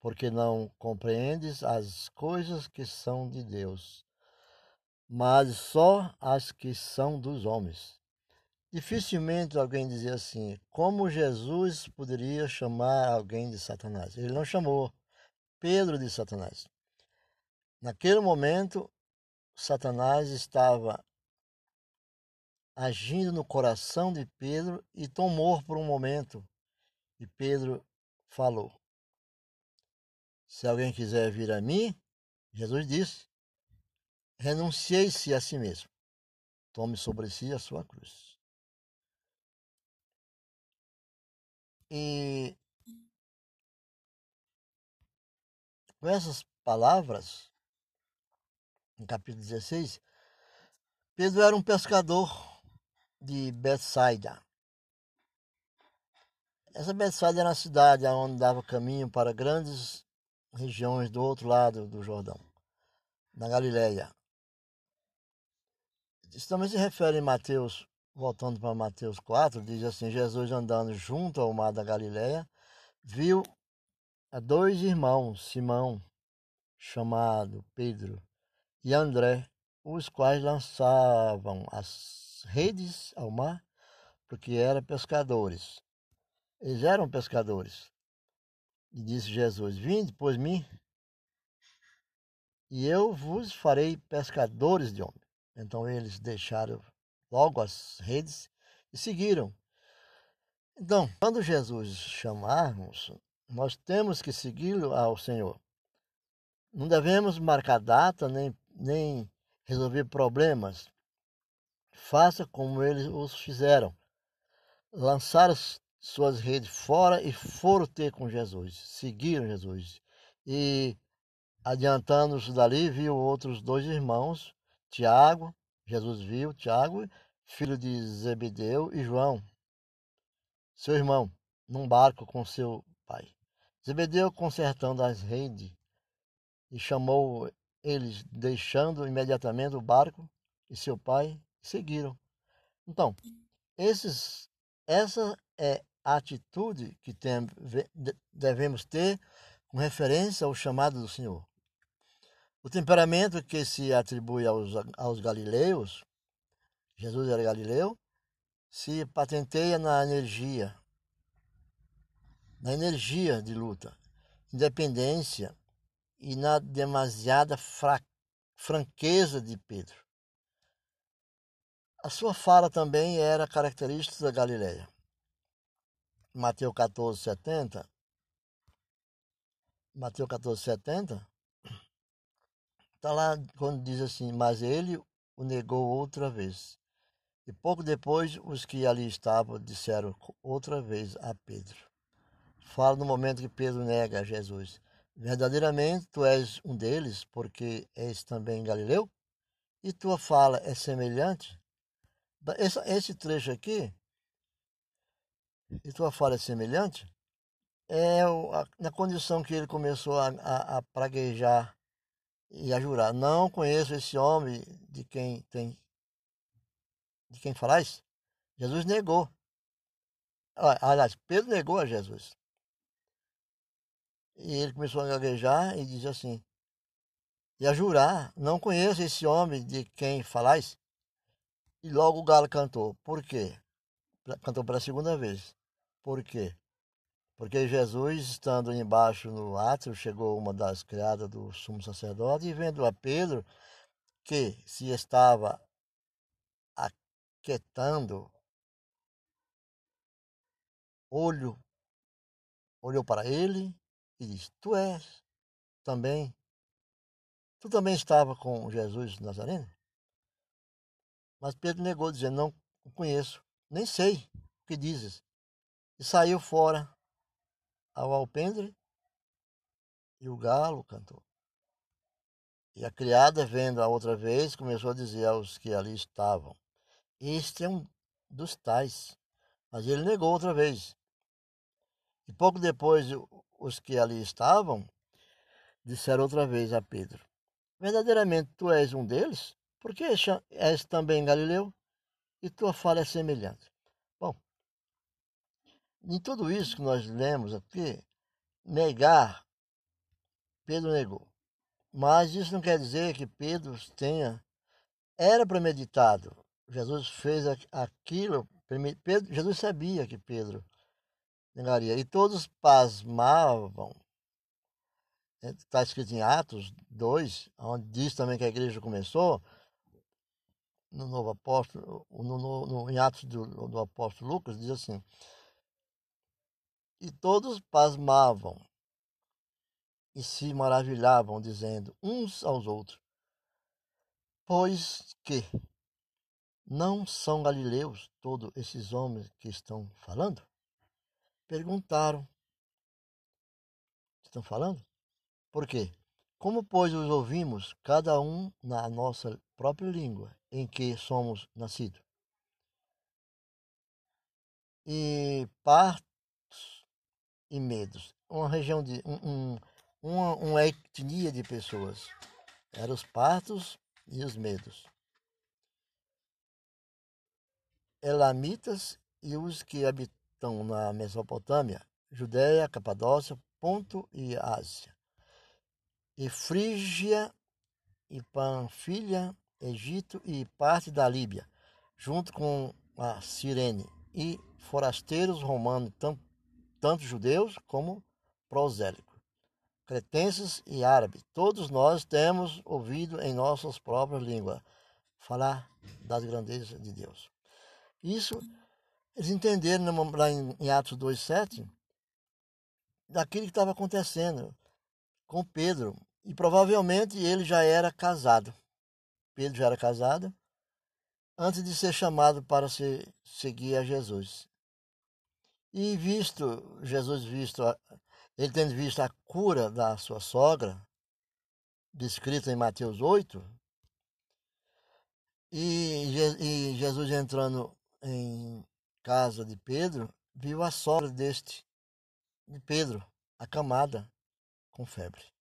Porque não compreendes as coisas que são de Deus, mas só as que são dos homens. Dificilmente alguém dizia assim: como Jesus poderia chamar alguém de Satanás? Ele não chamou Pedro de Satanás. Naquele momento, Satanás estava agindo no coração de Pedro e tomou por um momento. E Pedro falou: Se alguém quiser vir a mim, Jesus disse: renunciei-se a si mesmo, tome sobre si a sua cruz. E Com essas palavras, no capítulo 16, Pedro era um pescador de Betsaida. Essa Betsaida era uma cidade onde dava caminho para grandes regiões do outro lado do Jordão, na Galileia. Isso também se refere em Mateus, voltando para Mateus 4, diz assim: Jesus andando junto ao mar da Galileia, viu a dois irmãos, Simão, chamado Pedro, e André, os quais lançavam as redes ao mar, porque eram pescadores. Eles eram pescadores. E disse Jesus: Vinde, pois mim, e eu vos farei pescadores de homens. Então eles deixaram logo as redes e seguiram. Então, quando Jesus chamarmos, nós temos que segui-lo ao Senhor. Não devemos marcar data nem, nem resolver problemas. Faça como eles os fizeram. Lançaram suas redes fora e foram ter com Jesus. Seguiram Jesus. E adiantando-se dali, viu outros dois irmãos, Tiago, Jesus viu Tiago, filho de Zebedeu, e João, seu irmão, num barco com seu pai. Zebedeu consertando as redes e chamou eles, deixando imediatamente o barco e seu pai, seguiram. Então, esses, essa é a atitude que tem, devemos ter com referência ao chamado do Senhor. O temperamento que se atribui aos, aos galileus, Jesus era galileu, se patenteia na energia, na energia de luta, independência e na demasiada fra... franqueza de Pedro. A sua fala também era característica da Galileia. Mateus 14, 70. Mateus 14, 70. Está lá quando diz assim: Mas ele o negou outra vez. E pouco depois, os que ali estavam disseram outra vez a Pedro fala no momento que Pedro nega a Jesus. Verdadeiramente tu és um deles, porque és também Galileu? E tua fala é semelhante? Esse, esse trecho aqui, e tua fala é semelhante, é na condição que ele começou a, a, a praguejar e a jurar. Não conheço esse homem de quem tem de quem falais. Jesus negou. Aliás, Pedro negou a Jesus. E ele começou a gaguejar e disse assim: e a jurar: Não conheço esse homem de quem falais. E logo o galo cantou. Por quê? Cantou pela segunda vez. Por quê? Porque Jesus, estando embaixo no átrio, chegou uma das criadas do sumo sacerdote e vendo a Pedro que se estava aquietando, olho, olhou para ele e disse: Tu és também, tu também estava com Jesus Nazareno? Mas Pedro negou, dizendo: Não o conheço, nem sei o que dizes. E saiu fora ao alpendre e o galo cantou. E a criada, vendo a outra vez, começou a dizer aos que ali estavam: Este é um dos tais. Mas ele negou outra vez. E pouco depois, os que ali estavam disseram outra vez a Pedro: Verdadeiramente tu és um deles? Porque és também Galileu? E tua fala é semelhante. Em tudo isso que nós lemos aqui, negar, Pedro negou. Mas isso não quer dizer que Pedro tenha. Era premeditado. Jesus fez aquilo. Pedro, Jesus sabia que Pedro negaria. E todos pasmavam. Está escrito em Atos 2, onde diz também que a igreja começou. No novo apóstolo, no, no, no, em Atos do, do apóstolo Lucas, diz assim: e todos pasmavam e se maravilhavam, dizendo uns aos outros: Pois que não são galileus todos esses homens que estão falando? Perguntaram: Estão falando? Por quê? Como, pois, os ouvimos, cada um na nossa própria língua em que somos nascidos? E parte e medos. Uma região de. Um, um, uma, uma etnia de pessoas. Eram os partos e os medos. Elamitas e os que habitam na Mesopotâmia, Judéia, Capadócia, Ponto e Ásia. E Frígia e Panfilha, Egito e parte da Líbia, junto com a Cirene, e forasteiros romanos, tanto tanto judeus como prosélicos, cretenses e árabes. Todos nós temos ouvido em nossas próprias línguas falar das grandezas de Deus. Isso eles entenderam lá em Atos 2,7 daquilo que estava acontecendo com Pedro. E provavelmente ele já era casado. Pedro já era casado antes de ser chamado para se, seguir a Jesus. E visto, Jesus visto, ele tendo visto a cura da sua sogra, descrita em Mateus 8, e, Jesus entrando em casa de Pedro, viu a sogra deste, de Pedro, acamada, com febre.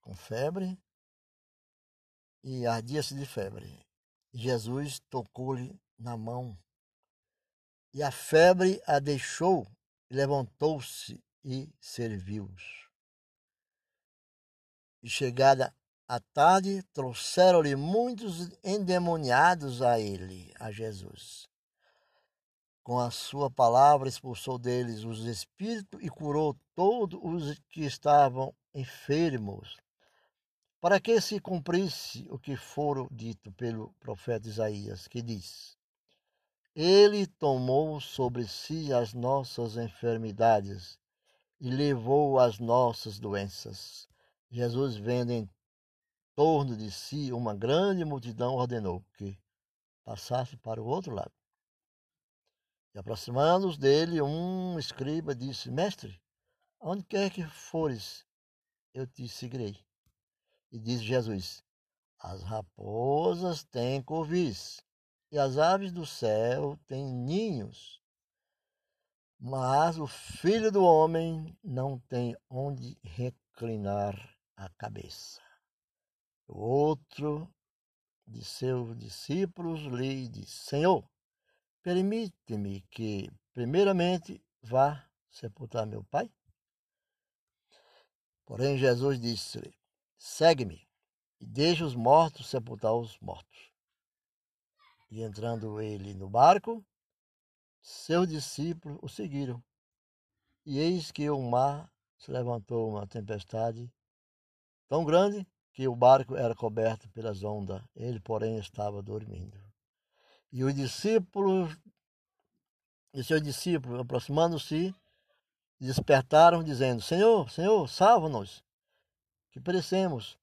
Com febre e ardia-se de febre. Jesus tocou-lhe na mão e a febre a deixou, levantou-se e serviu-os. E chegada a tarde, trouxeram-lhe muitos endemoniados a ele, a Jesus. Com a sua palavra expulsou deles os espíritos e curou todos os que estavam enfermos, para que se cumprisse o que fora dito pelo profeta Isaías, que diz: ele tomou sobre si as nossas enfermidades e levou as nossas doenças. Jesus, vendo em torno de si uma grande multidão, ordenou que passasse para o outro lado. E aproximando-os dele, um escriba disse: Mestre, onde quer que fores, eu te seguirei. E disse Jesus: As raposas têm covis e as aves do céu têm ninhos, mas o filho do homem não tem onde reclinar a cabeça. O outro de seus discípulos lhe disse: Senhor, permite-me que, primeiramente, vá sepultar meu pai? Porém, Jesus disse-lhe: segue-me e deixa os mortos sepultar os mortos. E entrando ele no barco, seus discípulos o seguiram. E eis que o mar se levantou uma tempestade tão grande que o barco era coberto pelas ondas. Ele, porém, estava dormindo. E os discípulos, e seus discípulos, aproximando-se, despertaram, dizendo: Senhor, Senhor, salva-nos, que perecemos.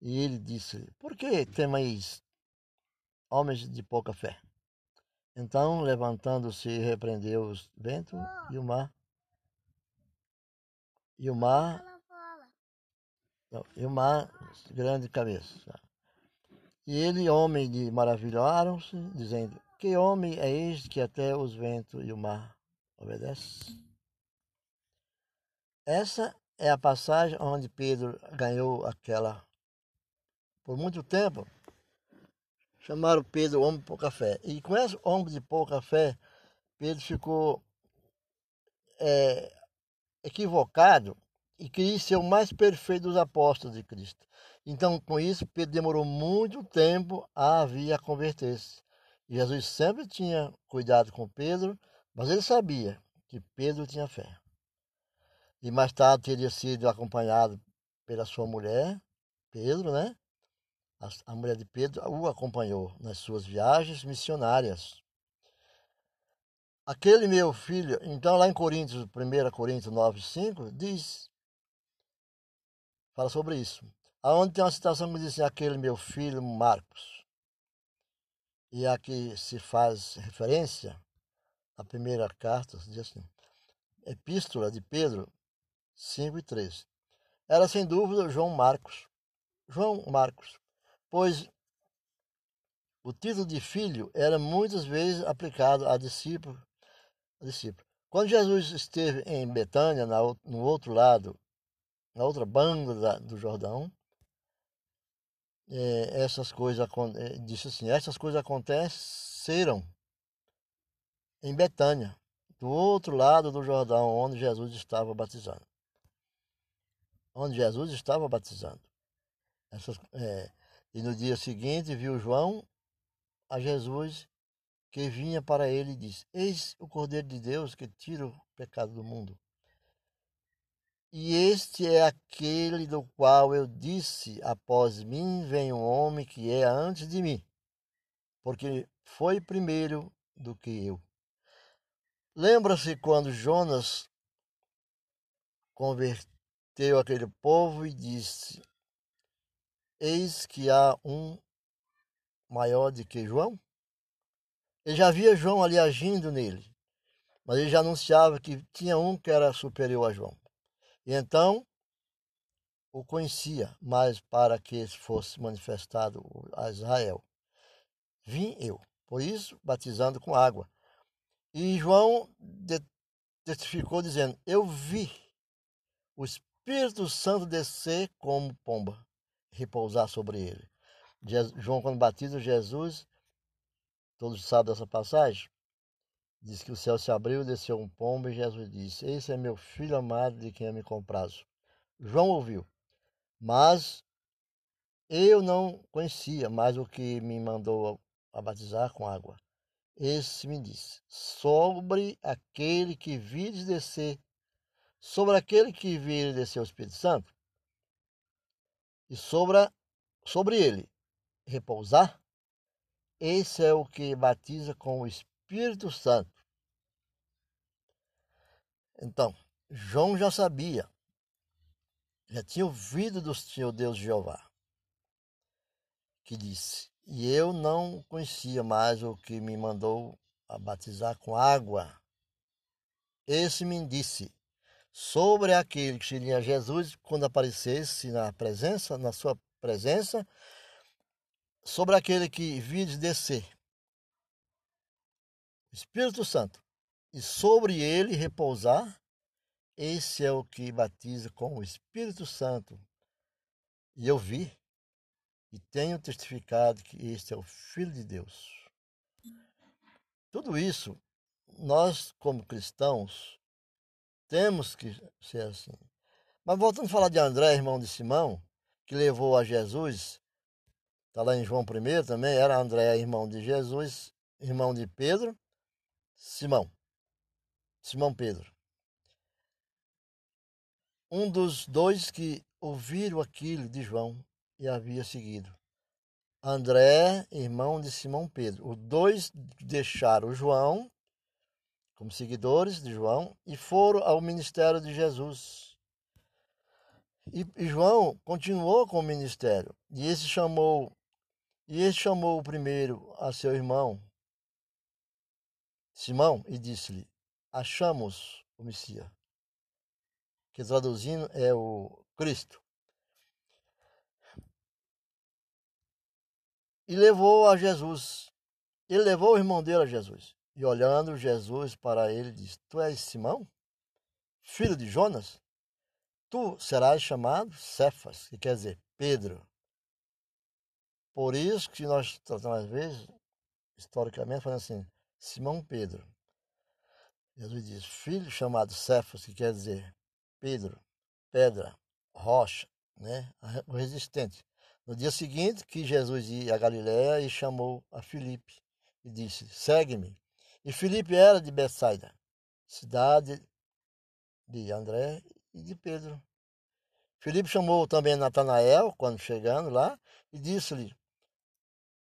E ele disse: Por que temeis, homens de pouca fé? Então, levantando-se, repreendeu os ventos e o mar. E o mar. Não, e o mar, grande cabeça. E ele, homem de maravilharam-se, dizendo: Que homem é este que até os ventos e o mar obedece? Essa é a passagem onde Pedro ganhou aquela por muito tempo, chamaram Pedro homem de pouca fé. E com esse homem de pouca fé, Pedro ficou é, equivocado e queria ser o mais perfeito dos apóstolos de Cristo. Então, com isso, Pedro demorou muito tempo a vir a converter-se. Jesus sempre tinha cuidado com Pedro, mas ele sabia que Pedro tinha fé. E mais tarde teria sido acompanhado pela sua mulher, Pedro, né? A, a mulher de Pedro o acompanhou nas suas viagens missionárias. Aquele meu filho, então lá em Coríntios, 1 Coríntios 9, 5, diz, fala sobre isso. Aonde tem uma citação que diz assim, aquele meu filho Marcos. E aqui se faz referência à primeira carta, diz assim, Epístola de Pedro 5 e 13. Era sem dúvida João Marcos. João Marcos, pois o título de filho era muitas vezes aplicado a discípulo. A discípulo. Quando Jesus esteve em Betânia, no outro lado, na outra banda do Jordão, é, essas coisas é, disse assim, essas coisas aconteceram em Betânia, do outro lado do Jordão, onde Jesus estava batizando. Onde Jesus estava batizando. Essas, é, e no dia seguinte viu João a Jesus que vinha para ele e disse: Eis o Cordeiro de Deus que tira o pecado do mundo. E este é aquele do qual eu disse: Após mim vem um homem que é antes de mim, porque foi primeiro do que eu. Lembra-se quando Jonas converteu aquele povo e disse: Eis que há um maior do que João? Ele já via João ali agindo nele, mas ele já anunciava que tinha um que era superior a João. E então o conhecia, mas para que fosse manifestado a Israel. Vim eu, por isso, batizando com água. E João testificou dizendo: Eu vi o Espírito Santo descer como pomba repousar sobre ele. João, quando batiza Jesus, todos sabem dessa passagem, diz que o céu se abriu, desceu um pombo e Jesus disse: Esse é meu filho amado de quem eu me comprazo. João ouviu, mas eu não conhecia mais o que me mandou a batizar com água. Esse me disse: Sobre aquele que vires descer, sobre aquele que vires descer o Espírito Santo, e sobre, sobre ele repousar, esse é o que batiza com o Espírito Santo. Então, João já sabia, já tinha ouvido do Senhor Deus Jeová, que disse: E eu não conhecia mais o que me mandou a batizar com água. Esse me disse: sobre aquele que seria Jesus quando aparecesse na presença, na sua presença, sobre aquele que vires descer, Espírito Santo, e sobre ele repousar, esse é o que batiza com o Espírito Santo. E eu vi e tenho testificado que este é o Filho de Deus. Tudo isso, nós como cristãos, temos que ser assim. Mas voltando a falar de André, irmão de Simão, que levou a Jesus, está lá em João I também, era André, irmão de Jesus, irmão de Pedro, Simão. Simão Pedro. Um dos dois que ouviram aquilo de João e havia seguido. André, irmão de Simão Pedro. Os dois deixaram João como seguidores de João e foram ao ministério de Jesus. E, e João continuou com o ministério. E esse chamou e esse chamou o primeiro a seu irmão Simão e disse-lhe: Achamos o Messias, que traduzindo é o Cristo. E levou a Jesus. Ele levou o irmão dele a Jesus. E olhando Jesus para ele, disse: Tu és Simão, filho de Jonas? Tu serás chamado Cefas, que quer dizer Pedro. Por isso que nós tratamos às vezes, historicamente, falando assim, Simão Pedro. Jesus diz, filho chamado Cefas, que quer dizer Pedro, pedra, rocha, né? o resistente. No dia seguinte, que Jesus ia a Galiléia e chamou a Filipe e disse: Segue-me. E Filipe era de Betsaida, cidade de André e de Pedro. Filipe chamou também Natanael, quando chegando lá, e disse-lhe: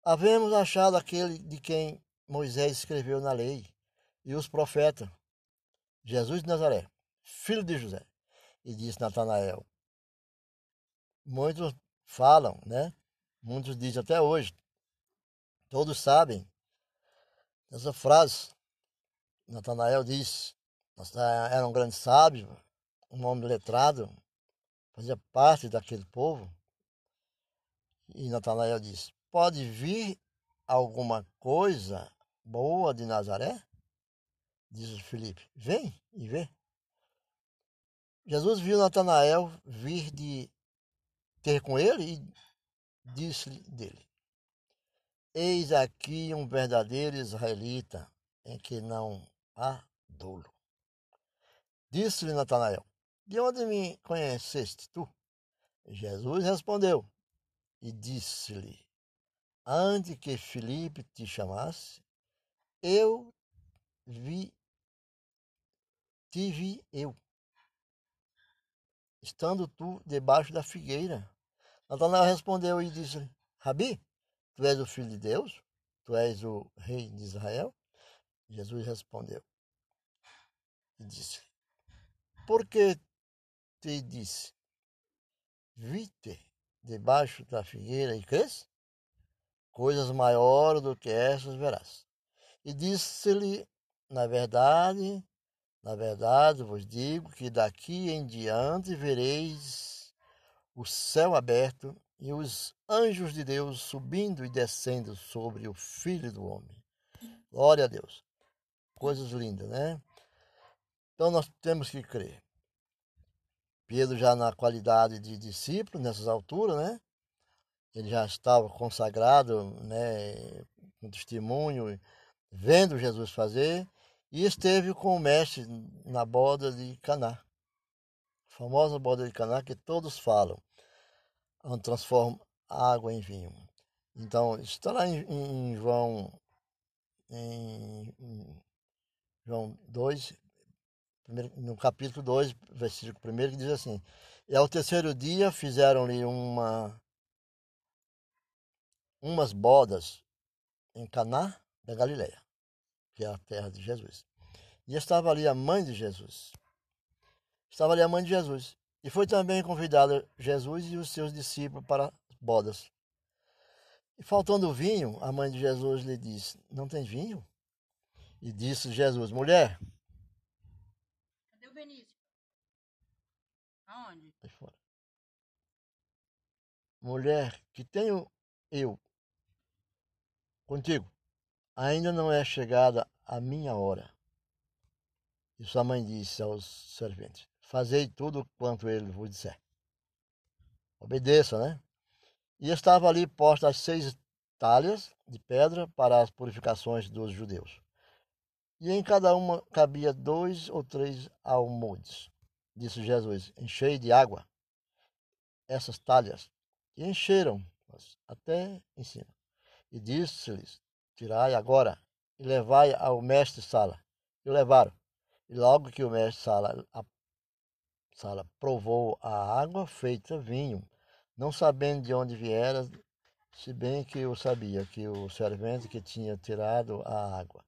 Havemos achado aquele de quem Moisés escreveu na lei e os profetas, Jesus de Nazaré, filho de José. E disse Natanael: Muitos falam, né? Muitos dizem até hoje. Todos sabem essa frase. Natanael disse: era um grande sábio, um homem letrado, fazia parte daquele povo. E Natanael disse: Pode vir alguma coisa boa de Nazaré? Diz Felipe: Vem e vê. Jesus viu Natanael vir de ter com ele e disse-lhe dele: Eis aqui um verdadeiro israelita em que não há dolo. Disse-lhe Natanael: De onde me conheceste tu? Jesus respondeu e disse-lhe: Antes que Filipe te chamasse, eu vi, te vi eu, estando tu debaixo da figueira. Natanael respondeu e disse: Rabi, tu és o filho de Deus? Tu és o rei de Israel? Jesus respondeu e disse: Por que te disse? Vite debaixo da figueira e cresce? Coisas maiores do que essas verás. E disse-lhe: Na verdade, na verdade vos digo que daqui em diante vereis o céu aberto e os anjos de Deus subindo e descendo sobre o Filho do Homem. Glória a Deus. Coisas lindas, né? Então nós temos que crer. Pedro já na qualidade de discípulo, nessas alturas, né? Ele já estava consagrado, né? Com testemunho, vendo Jesus fazer, e esteve com o mestre na boda de Caná. A famosa boda de Caná que todos falam transforma água em vinho. Então, está lá em, em João, em, em, João 2, primeiro, no capítulo 2, versículo 1, que diz assim: E ao terceiro dia fizeram-lhe uma, umas bodas em Caná da Galileia, que é a terra de Jesus. E estava ali a mãe de Jesus. Estava ali a mãe de Jesus. E foi também convidado Jesus e os seus discípulos para bodas. E faltando vinho, a mãe de Jesus lhe disse: Não tem vinho? E disse Jesus: Mulher. Cadê o Benício? Aonde? Aí fora. Mulher, que tenho eu contigo, ainda não é chegada a minha hora. E sua mãe disse aos serventes: Fazei tudo quanto ele vos disser. Obedeça, né? E estava ali postas as seis talhas de pedra para as purificações dos judeus. E em cada uma cabia dois ou três almodes. Disse Jesus: Enchei de água essas talhas e encheram até em cima. E disse-lhes: Tirai agora e levai ao mestre Sala. E o levaram. E logo que o mestre Sala, Sala provou a água feita vinho, não sabendo de onde viera, se bem que eu sabia que o servente que tinha tirado a água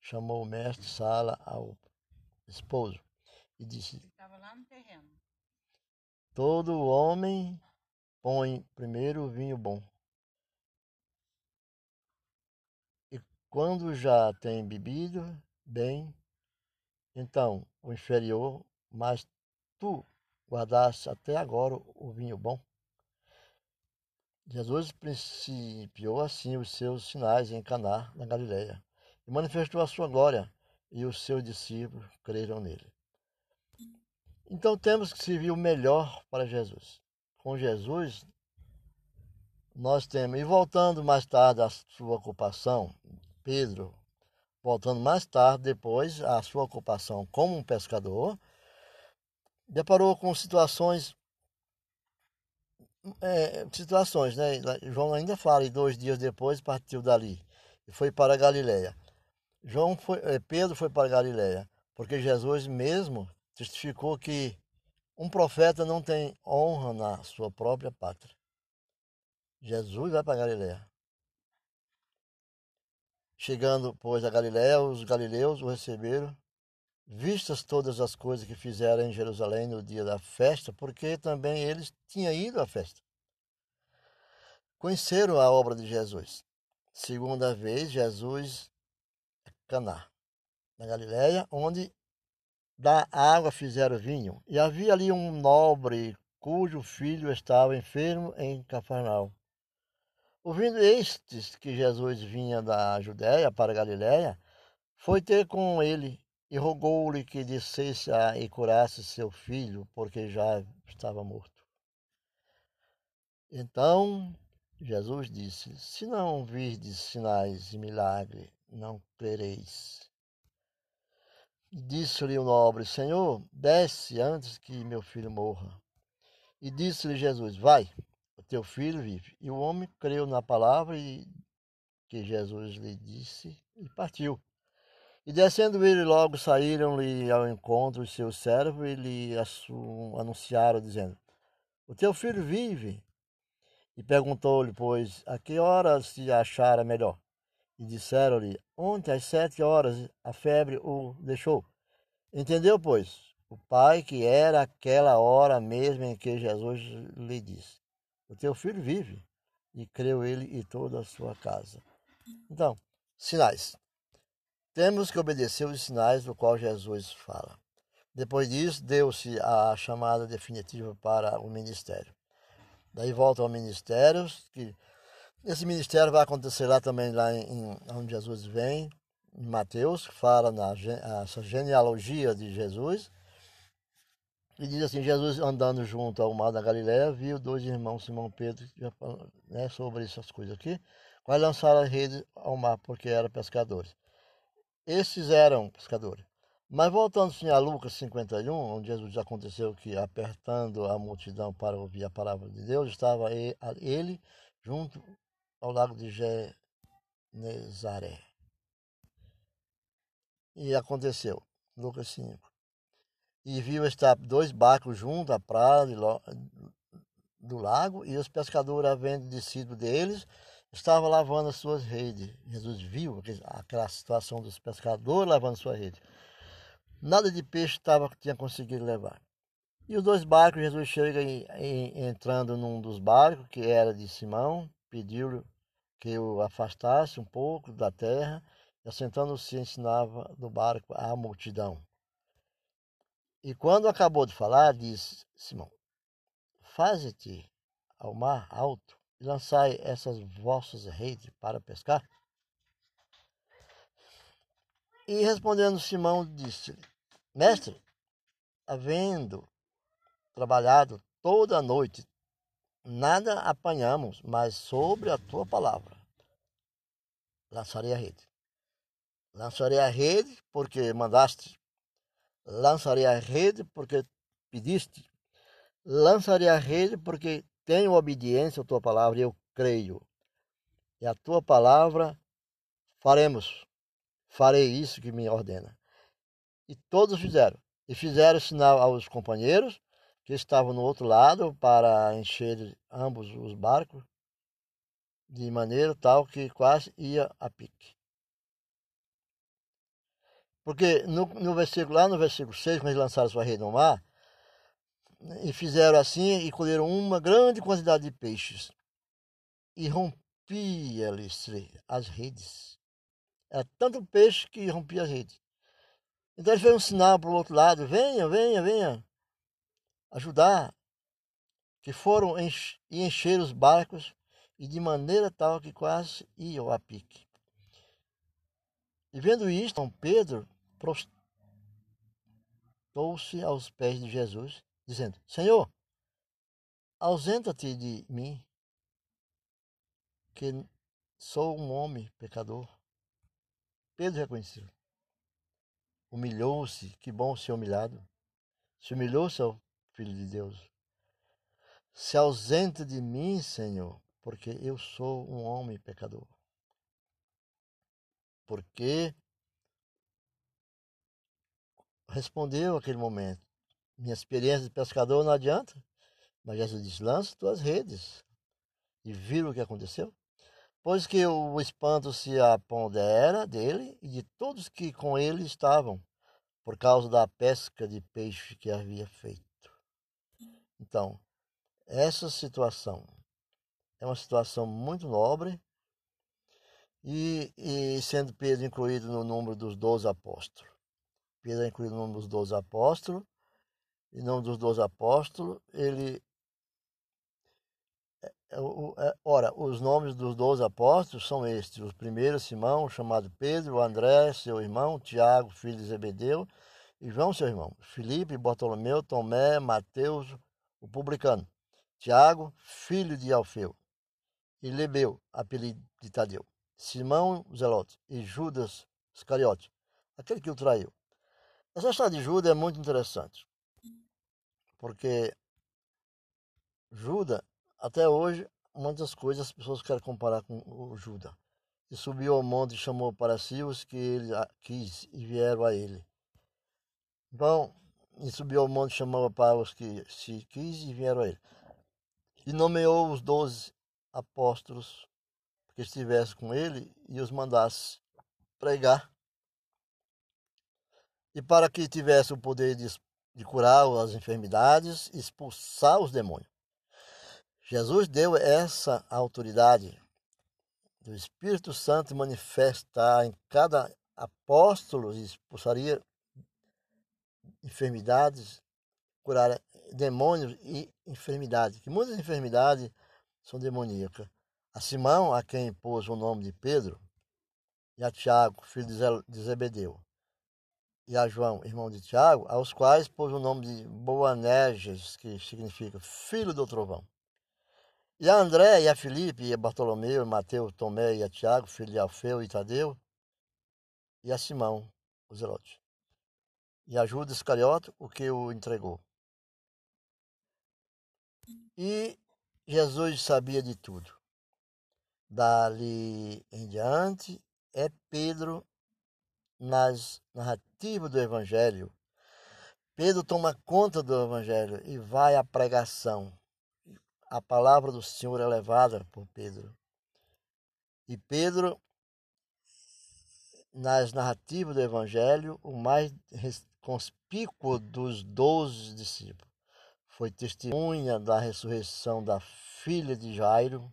chamou o mestre Sala ao esposo e disse: Estava lá no terreno. Todo homem põe primeiro o vinho bom. E quando já tem bebido bem, então o inferior, mas tu guardaste até agora o vinho bom. Jesus principiou assim os seus sinais em Caná, na Galileia, e manifestou a sua glória, e os seus discípulos creram nele. Então temos que servir o melhor para Jesus. Com Jesus, nós temos, e voltando mais tarde à sua ocupação, Pedro, voltando mais tarde, depois, à sua ocupação como um pescador, deparou com situações é, situações, né? João ainda fala, e dois dias depois partiu dali e foi para Galiléia. João foi, é, Pedro foi para Galiléia, porque Jesus mesmo testificou que um profeta não tem honra na sua própria pátria. Jesus vai para Galiléia. Chegando, pois, a Galiléia, os galileus o receberam, vistas todas as coisas que fizeram em Jerusalém no dia da festa, porque também eles tinham ido à festa. Conheceram a obra de Jesus. Segunda vez, Jesus Caná, na Galiléia, onde da água fizeram vinho. E havia ali um nobre cujo filho estava enfermo em Cafarnaum. Ouvindo estes que Jesus vinha da Judéia para a Galiléia, foi ter com ele e rogou-lhe que descesse e curasse seu filho, porque já estava morto. Então Jesus disse: Se não virdes sinais e milagres, não crereis. Disse-lhe o nobre: Senhor, desce antes que meu filho morra. E disse-lhe Jesus: Vai, o teu filho vive. E o homem creu na palavra que Jesus lhe disse e partiu. E descendo ele, logo saíram-lhe ao encontro os seus servos e lhe anunciaram, dizendo: O teu filho vive. E perguntou-lhe, pois, a que horas se achara melhor? E disseram-lhe: Ontem às sete horas a febre o deixou. Entendeu, pois, o pai que era aquela hora mesmo em que Jesus lhe disse: O teu filho vive. E creu ele e toda a sua casa. Então, sinais. Temos que obedecer os sinais do qual Jesus fala. Depois disso, deu-se a chamada definitiva para o ministério. Daí volta ao ministério, que esse ministério vai acontecer lá também, lá em, onde Jesus vem, em Mateus, que fala na essa genealogia de Jesus. E diz assim, Jesus andando junto ao mar da Galiléia, viu dois irmãos, Simão Pedro, né, sobre essas coisas aqui, quais lançaram a rede ao mar, porque eram pescadores. Esses eram pescadores. Mas voltando assim, a Lucas 51, onde Jesus aconteceu que, apertando a multidão para ouvir a palavra de Deus, estava ele junto ao lago de Genezaré. E aconteceu, Lucas 5. E viu estar dois barcos junto à praia do lago, e os pescadores, havendo descido deles, estavam lavando as suas redes. Jesus viu aquela situação dos pescadores lavando sua rede. Nada de peixe tava, tinha conseguido levar. E os dois barcos, Jesus chega entrando num dos barcos, que era de Simão, pediu que o afastasse um pouco da terra, e assentando-se ensinava do barco à multidão. E quando acabou de falar, disse Simão: Faze-te ao mar alto lançai essas vossas redes para pescar. E respondendo Simão, disse-lhe: Mestre, havendo trabalhado toda a noite, nada apanhamos, mas sobre a tua palavra lançarei a rede. Lançarei a rede porque mandaste. Lançarei a rede porque pediste. Lançarei a rede porque tenho obediência à tua palavra e eu creio. E a tua palavra faremos. Farei isso que me ordena. E todos fizeram. E fizeram sinal aos companheiros que estavam no outro lado para encher ambos os barcos de maneira tal que quase ia a pique. Porque no, no versículo, lá no versículo 6, quando eles lançaram sua rede no mar, e fizeram assim e colheram uma grande quantidade de peixes. E rompia-lhes as redes. Era tanto peixe que rompia as redes. Então eles fez um sinal para o outro lado: venha, venha, venha ajudar. Que foram encher, encher os barcos e de maneira tal que quase iam a pique. E vendo isto, São Pedro prostou-se aos pés de Jesus, dizendo: Senhor, ausenta-te de mim, que sou um homem pecador. Pedro reconheceu. Humilhou-se, que bom ser humilhado. Se humilhou-se ao Filho de Deus. Se ausenta de mim, Senhor, porque eu sou um homem pecador. Porque respondeu aquele momento. Minha experiência de pescador não adianta. Mas Jesus disse: lança tuas redes. E viram o que aconteceu? Pois que o espanto se apodera dele e de todos que com ele estavam, por causa da pesca de peixe que havia feito. Então, essa situação é uma situação muito nobre e, e sendo Pedro incluído no número dos doze apóstolos. Pedro é incluído no nome dos doze apóstolos. Em nome dos doze apóstolos, ele. É, é, é, ora, os nomes dos doze apóstolos são estes: o primeiro, Simão, chamado Pedro, André, seu irmão, Tiago, filho de Zebedeu, e João, seu irmão, Filipe, Bartolomeu, Tomé, Mateus, o publicano, Tiago, filho de Alfeu, e Lebeu, apelido de Tadeu, Simão, Zelote, e Judas Iscariote, aquele que o traiu. Essa história de Judas é muito interessante, porque Judas, até hoje, muitas coisas as pessoas querem comparar com o Judas. E subiu ao monte e chamou para si os que ele quis e vieram a ele. Então, e subiu ao monte e chamou para os que se quis e vieram a ele. E nomeou os doze apóstolos que estivessem com ele e os mandasse pregar e para que tivesse o poder de, de curar as enfermidades, expulsar os demônios. Jesus deu essa autoridade do Espírito Santo manifestar em cada apóstolo e expulsaria enfermidades, curar demônios e enfermidades, que muitas enfermidades são demoníacas. A Simão, a quem pôs o nome de Pedro, e a Tiago, filho de Zebedeu, e a João, irmão de Tiago, aos quais pôs o nome de Boanerges, que significa filho do trovão. E a André, e a Filipe, e a Bartolomeu, e Mateus, Tomé, e a Tiago, filho de Alfeu e Tadeu, e a Simão, o Zelote. E a Judas Iscariote, o que o entregou. E Jesus sabia de tudo. Dali em diante, é Pedro nas narrativas do Evangelho, Pedro toma conta do Evangelho e vai à pregação. A palavra do Senhor é levada por Pedro. E Pedro, nas narrativas do Evangelho, o mais conspícuo dos doze discípulos, foi testemunha da ressurreição da filha de Jairo,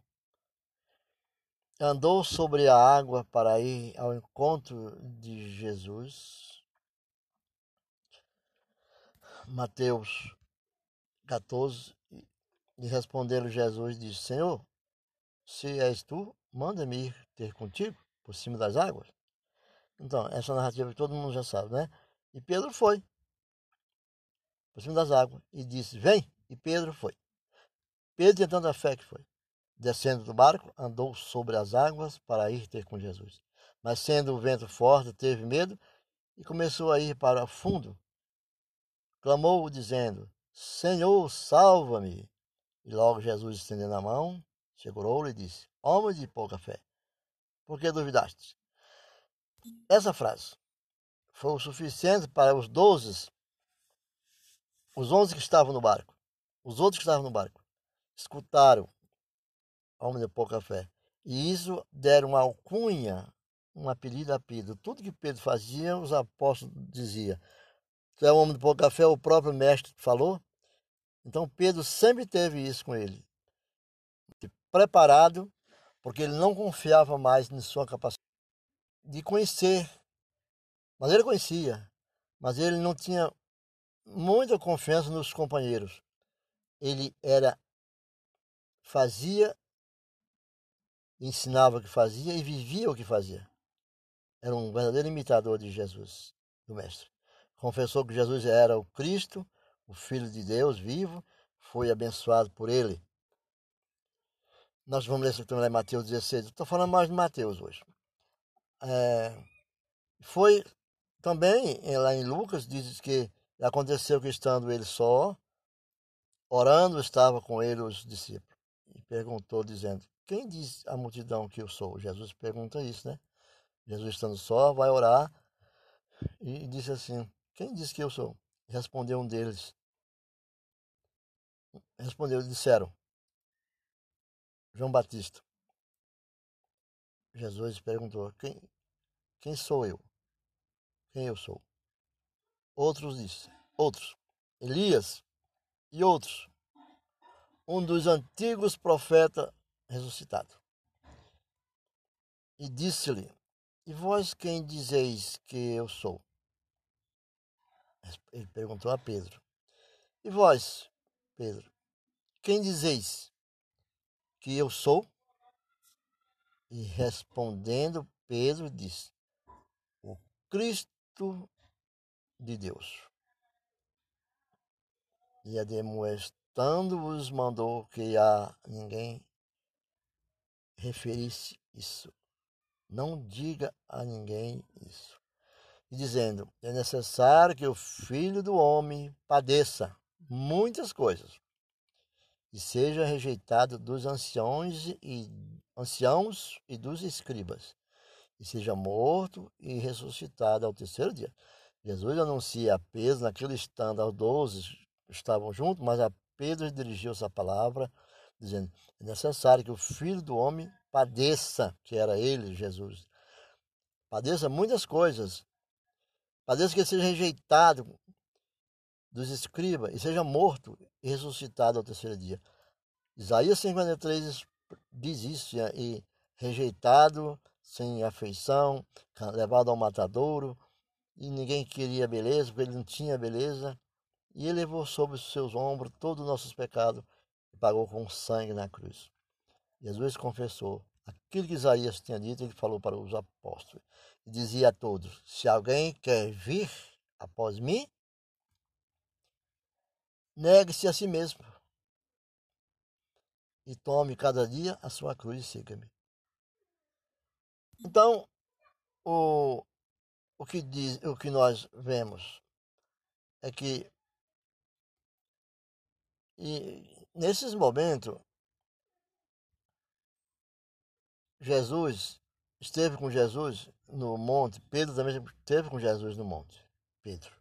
andou sobre a água para ir ao encontro de Jesus. Mateus 14, e respondendo Jesus, disse: Senhor, se és tu, manda-me ir ter contigo por cima das águas. Então, essa narrativa todo mundo já sabe, né? E Pedro foi por cima das águas e disse: Vem. E Pedro foi. Pedro tinha tanta fé que foi. Descendo do barco, andou sobre as águas para ir ter com Jesus. Mas sendo o vento forte, teve medo e começou a ir para fundo. Clamou, dizendo: Senhor, salva-me. E logo Jesus, estendendo a mão, segurou-lhe e disse: Homem de pouca fé, por que duvidaste? Essa frase foi o suficiente para os doze, os onze que estavam no barco, os outros que estavam no barco, escutaram homem de pouca fé. E isso deram uma alcunha, um apelido a Pedro. Tudo que Pedro fazia, os apóstolos diziam. Tu é um homem de pouca fé, o próprio mestre falou. Então Pedro sempre teve isso com ele. Preparado, porque ele não confiava mais em sua capacidade de conhecer. Mas ele conhecia, mas ele não tinha muita confiança nos companheiros. Ele era fazia, ensinava o que fazia e vivia o que fazia. Era um verdadeiro imitador de Jesus, do mestre. Confessou que Jesus era o Cristo, o Filho de Deus vivo, foi abençoado por ele. Nós vamos ler isso também Mateus 16. Estou falando mais de Mateus hoje. É, foi também lá em Lucas, diz que aconteceu que estando ele só, orando, estava com ele os discípulos. E perguntou, dizendo: Quem diz a multidão que eu sou? Jesus pergunta isso, né? Jesus estando só, vai orar e disse assim: Quem diz que eu sou? Respondeu um deles. Respondeu, disseram: João Batista. Jesus perguntou: Quem, quem sou eu? Quem eu sou? Outros disse, outros, Elias e outros, um dos antigos profetas ressuscitado. E disse-lhe: E vós quem dizeis que eu sou? Ele perguntou a Pedro. E vós, Pedro, quem dizeis que eu sou? E respondendo, Pedro disse: O Cristo de Deus. E admoestando-os, mandou que a ninguém referisse isso. Não diga a ninguém isso. E dizendo: é necessário que o filho do homem padeça muitas coisas e seja rejeitado dos anciões e anciãos e dos escribas, e seja morto e ressuscitado ao terceiro dia. Jesus anuncia a Pedro, naquele estando aos doze estavam juntos, mas a Pedro dirigiu essa palavra, dizendo: é necessário que o filho do homem padeça, que era ele, Jesus. Padeça muitas coisas. Padeça que seja rejeitado dos escribas e seja morto e ressuscitado ao terceiro dia. Isaías 53 diz isso, e rejeitado, sem afeição, levado ao matadouro, e ninguém queria beleza, porque ele não tinha beleza, e ele levou sobre os seus ombros todos os nossos pecados e pagou com sangue na cruz. Jesus confessou aquilo que Isaías tinha dito, ele falou para os apóstolos, e dizia a todos: Se alguém quer vir após mim, negue-se a si mesmo e tome cada dia a sua cruz e siga-me. Então, o, o, que diz, o que nós vemos é que e nesses momentos Jesus esteve com Jesus no monte, Pedro também esteve com Jesus no monte, Pedro.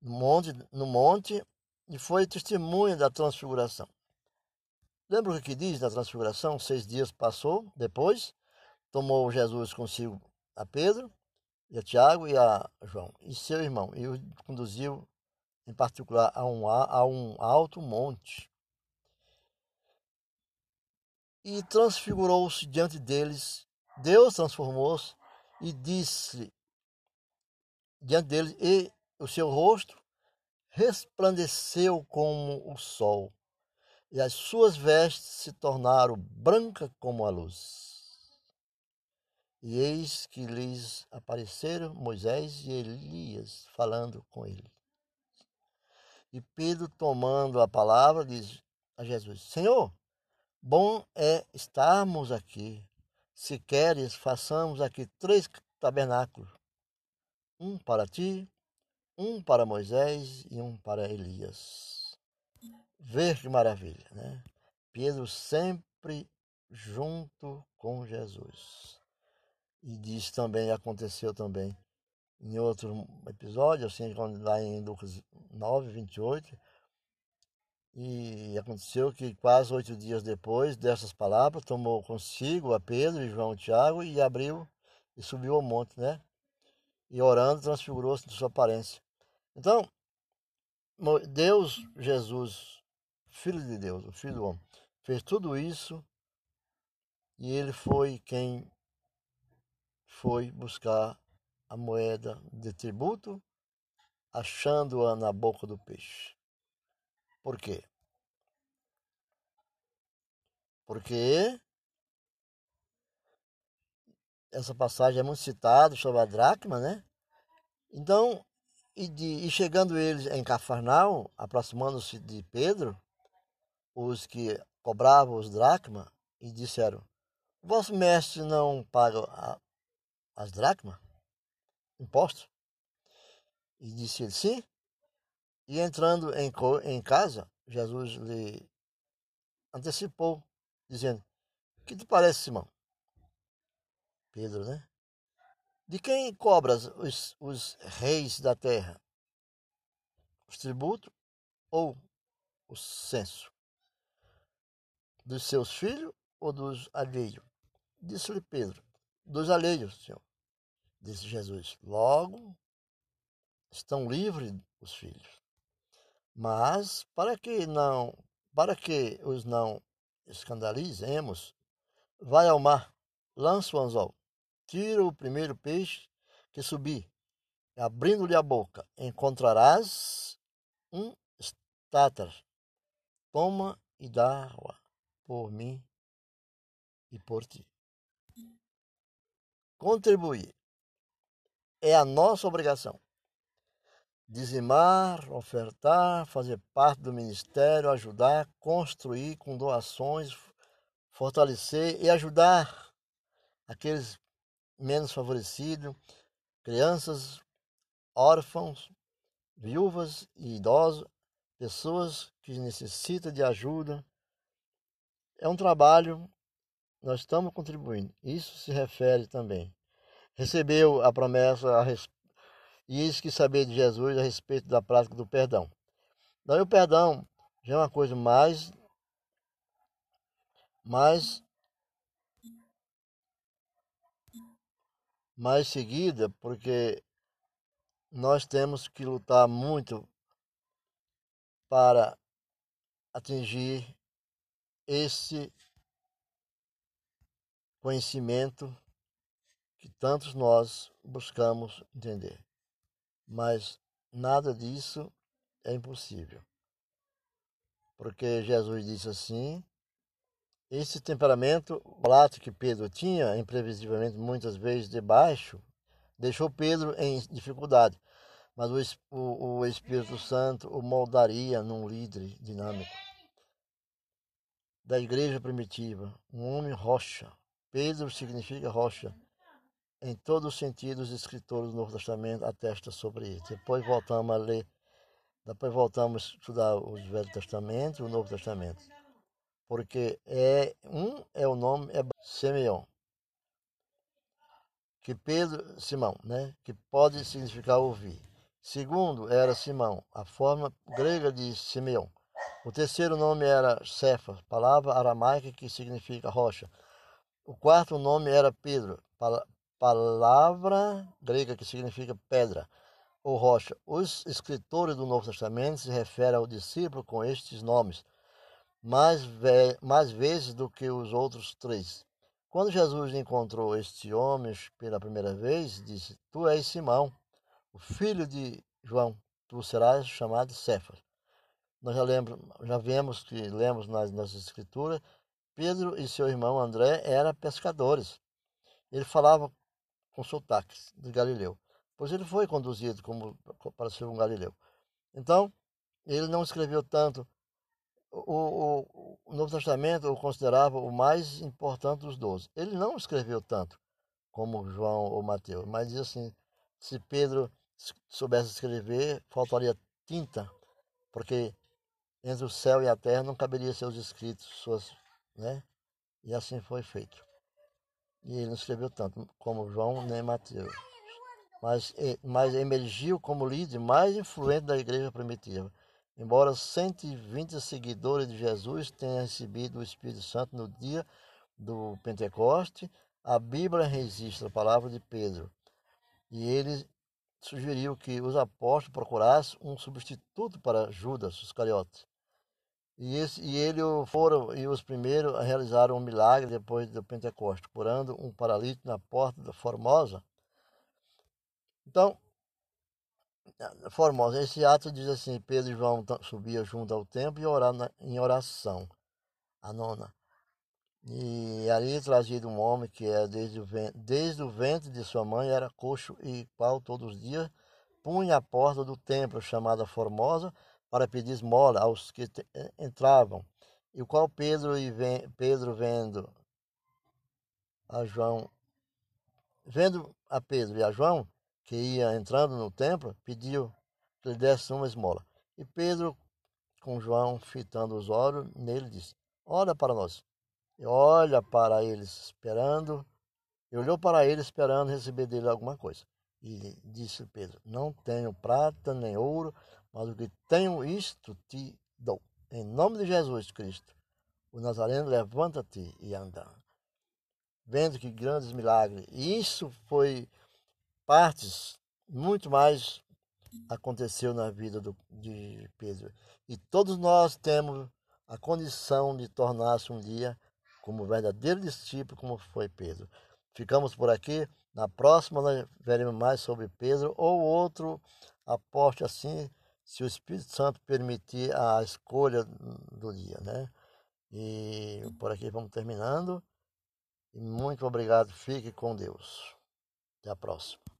No monte, no monte e foi testemunha da transfiguração. Lembra o que diz na transfiguração? Seis dias passou, depois tomou Jesus consigo a Pedro, e a Tiago e a João, e seu irmão, e o conduziu em particular a um, a um alto monte. E transfigurou-se diante deles, Deus transformou-se e disse diante deles, e o seu rosto resplandeceu como o sol, e as suas vestes se tornaram brancas como a luz. E eis que lhes apareceram Moisés e Elias falando com ele. E Pedro, tomando a palavra, diz a Jesus: Senhor, bom é estarmos aqui. Se queres, façamos aqui três tabernáculos: um para ti, um para Moisés e um para Elias. Ver que maravilha, né? Pedro sempre junto com Jesus. E diz também, aconteceu também em outro episódio, assim, lá em Lucas 9, 28, e aconteceu que quase oito dias depois dessas palavras, tomou consigo a Pedro e João e Tiago e abriu e subiu ao monte, né? E orando, transfigurou-se de sua aparência. Então, Deus, Jesus, Filho de Deus, o Filho do Homem, fez tudo isso e ele foi quem foi buscar a moeda de tributo, achando-a na boca do peixe. Por quê? Porque essa passagem é muito citada sobre a dracma, né? Então, e, de, e chegando eles em Cafarnaum, aproximando-se de Pedro, os que cobravam os dracmas, e disseram: Vosso mestre não paga a, as dracmas? Imposto? E disse ele: Sim. E entrando em, em casa, Jesus lhe antecipou, dizendo: Que te parece, Simão? Pedro, né? De quem cobras os, os reis da terra? Os tributos ou o censo? Dos seus filhos ou dos alheios? Disse-lhe Pedro: Dos alheios, Senhor. Disse Jesus: Logo estão livres os filhos. Mas para que não, para que os não escandalizemos, vai ao mar, lança o anzol, tira o primeiro peixe que subir, abrindo-lhe a boca, encontrarás um estátar. Toma e dá-a por mim e por ti. Contribuir é a nossa obrigação dizimar, ofertar, fazer parte do ministério, ajudar, construir com doações, fortalecer e ajudar aqueles menos favorecidos, crianças, órfãos, viúvas e idosos, pessoas que necessitam de ajuda. É um trabalho, nós estamos contribuindo. Isso se refere também. Recebeu a promessa a respeito e isso que saber de Jesus a respeito da prática do perdão. Daí o perdão já é uma coisa mais, mais, mais seguida, porque nós temos que lutar muito para atingir esse conhecimento que tantos nós buscamos entender mas nada disso é impossível. Porque Jesus disse assim: esse temperamento volátil que Pedro tinha, imprevisivelmente muitas vezes debaixo, deixou Pedro em dificuldade. Mas o, o, o Espírito Santo o moldaria num líder dinâmico. Da igreja primitiva, um homem rocha. Pedro significa rocha em todos os sentidos, os escritores do Novo Testamento atestam sobre isso. Depois voltamos a ler, depois voltamos a estudar os Velho Testamento e o Novo Testamento. Porque é um é o nome é Simeão. Que Pedro, Simão, né, que pode significar ouvir. Segundo era Simão, a forma grega de Simeão. O terceiro nome era Cefas, palavra aramaica que significa rocha. O quarto nome era Pedro, palavra grega que significa pedra ou rocha. Os escritores do Novo Testamento se referem ao discípulo com estes nomes, mais, ve mais vezes do que os outros três. Quando Jesus encontrou este homem pela primeira vez, disse: Tu és Simão, o filho de João, tu serás chamado Cefas. Nós já, lembro, já vemos que lemos nas nossas escrituras, Pedro e seu irmão André eram pescadores. Ele falava com sotaques de Galileu, pois ele foi conduzido como para ser um Galileu. Então, ele não escreveu tanto. O, o, o Novo Testamento o considerava o mais importante dos doze. Ele não escreveu tanto como João ou Mateus, mas diz assim: se Pedro soubesse escrever, faltaria tinta, porque entre o céu e a terra não caberia seus escritos, suas, né? E assim foi feito. E ele não escreveu tanto como João nem Mateus. Mas, mas emergiu como líder mais influente da igreja primitiva. Embora 120 seguidores de Jesus tenham recebido o Espírito Santo no dia do Pentecoste, a Bíblia registra a palavra de Pedro. E ele sugeriu que os apóstolos procurassem um substituto para Judas Iscariote. E, esse, e ele foram e os primeiros a realizar um milagre depois do Pentecoste, curando um paralítico na porta da Formosa. Então, Formosa, esse ato diz assim: Pedro e João subiam junto ao templo e oravam em oração. A nona. E ali trazido um homem que era desde o, ventre, desde o ventre de sua mãe, era coxo e qual todos os dias punha a porta do templo, chamada Formosa, para pedir esmola aos que eh, entravam. E o qual Pedro, e Pedro vendo a João, vendo a Pedro e a João, que ia entrando no templo, pediu que lhe desse uma esmola. E Pedro, com João fitando os olhos nele, disse: Olha para nós. E olha para eles esperando, e olhou para ele esperando receber dele alguma coisa. E disse Pedro: Não tenho prata nem ouro, mas o que tenho isto te dou. Em nome de Jesus Cristo, o Nazareno, levanta-te e anda. Vendo que grandes milagres. E isso foi partes, muito mais aconteceu na vida do, de Pedro. E todos nós temos a condição de tornar-se um dia como verdadeiro discípulo, como foi Pedro. Ficamos por aqui. Na próxima nós veremos mais sobre Pedro ou outro apóstolo assim, se o Espírito Santo permitir a escolha do dia, né? E por aqui vamos terminando. E muito obrigado. Fique com Deus. Até a próxima.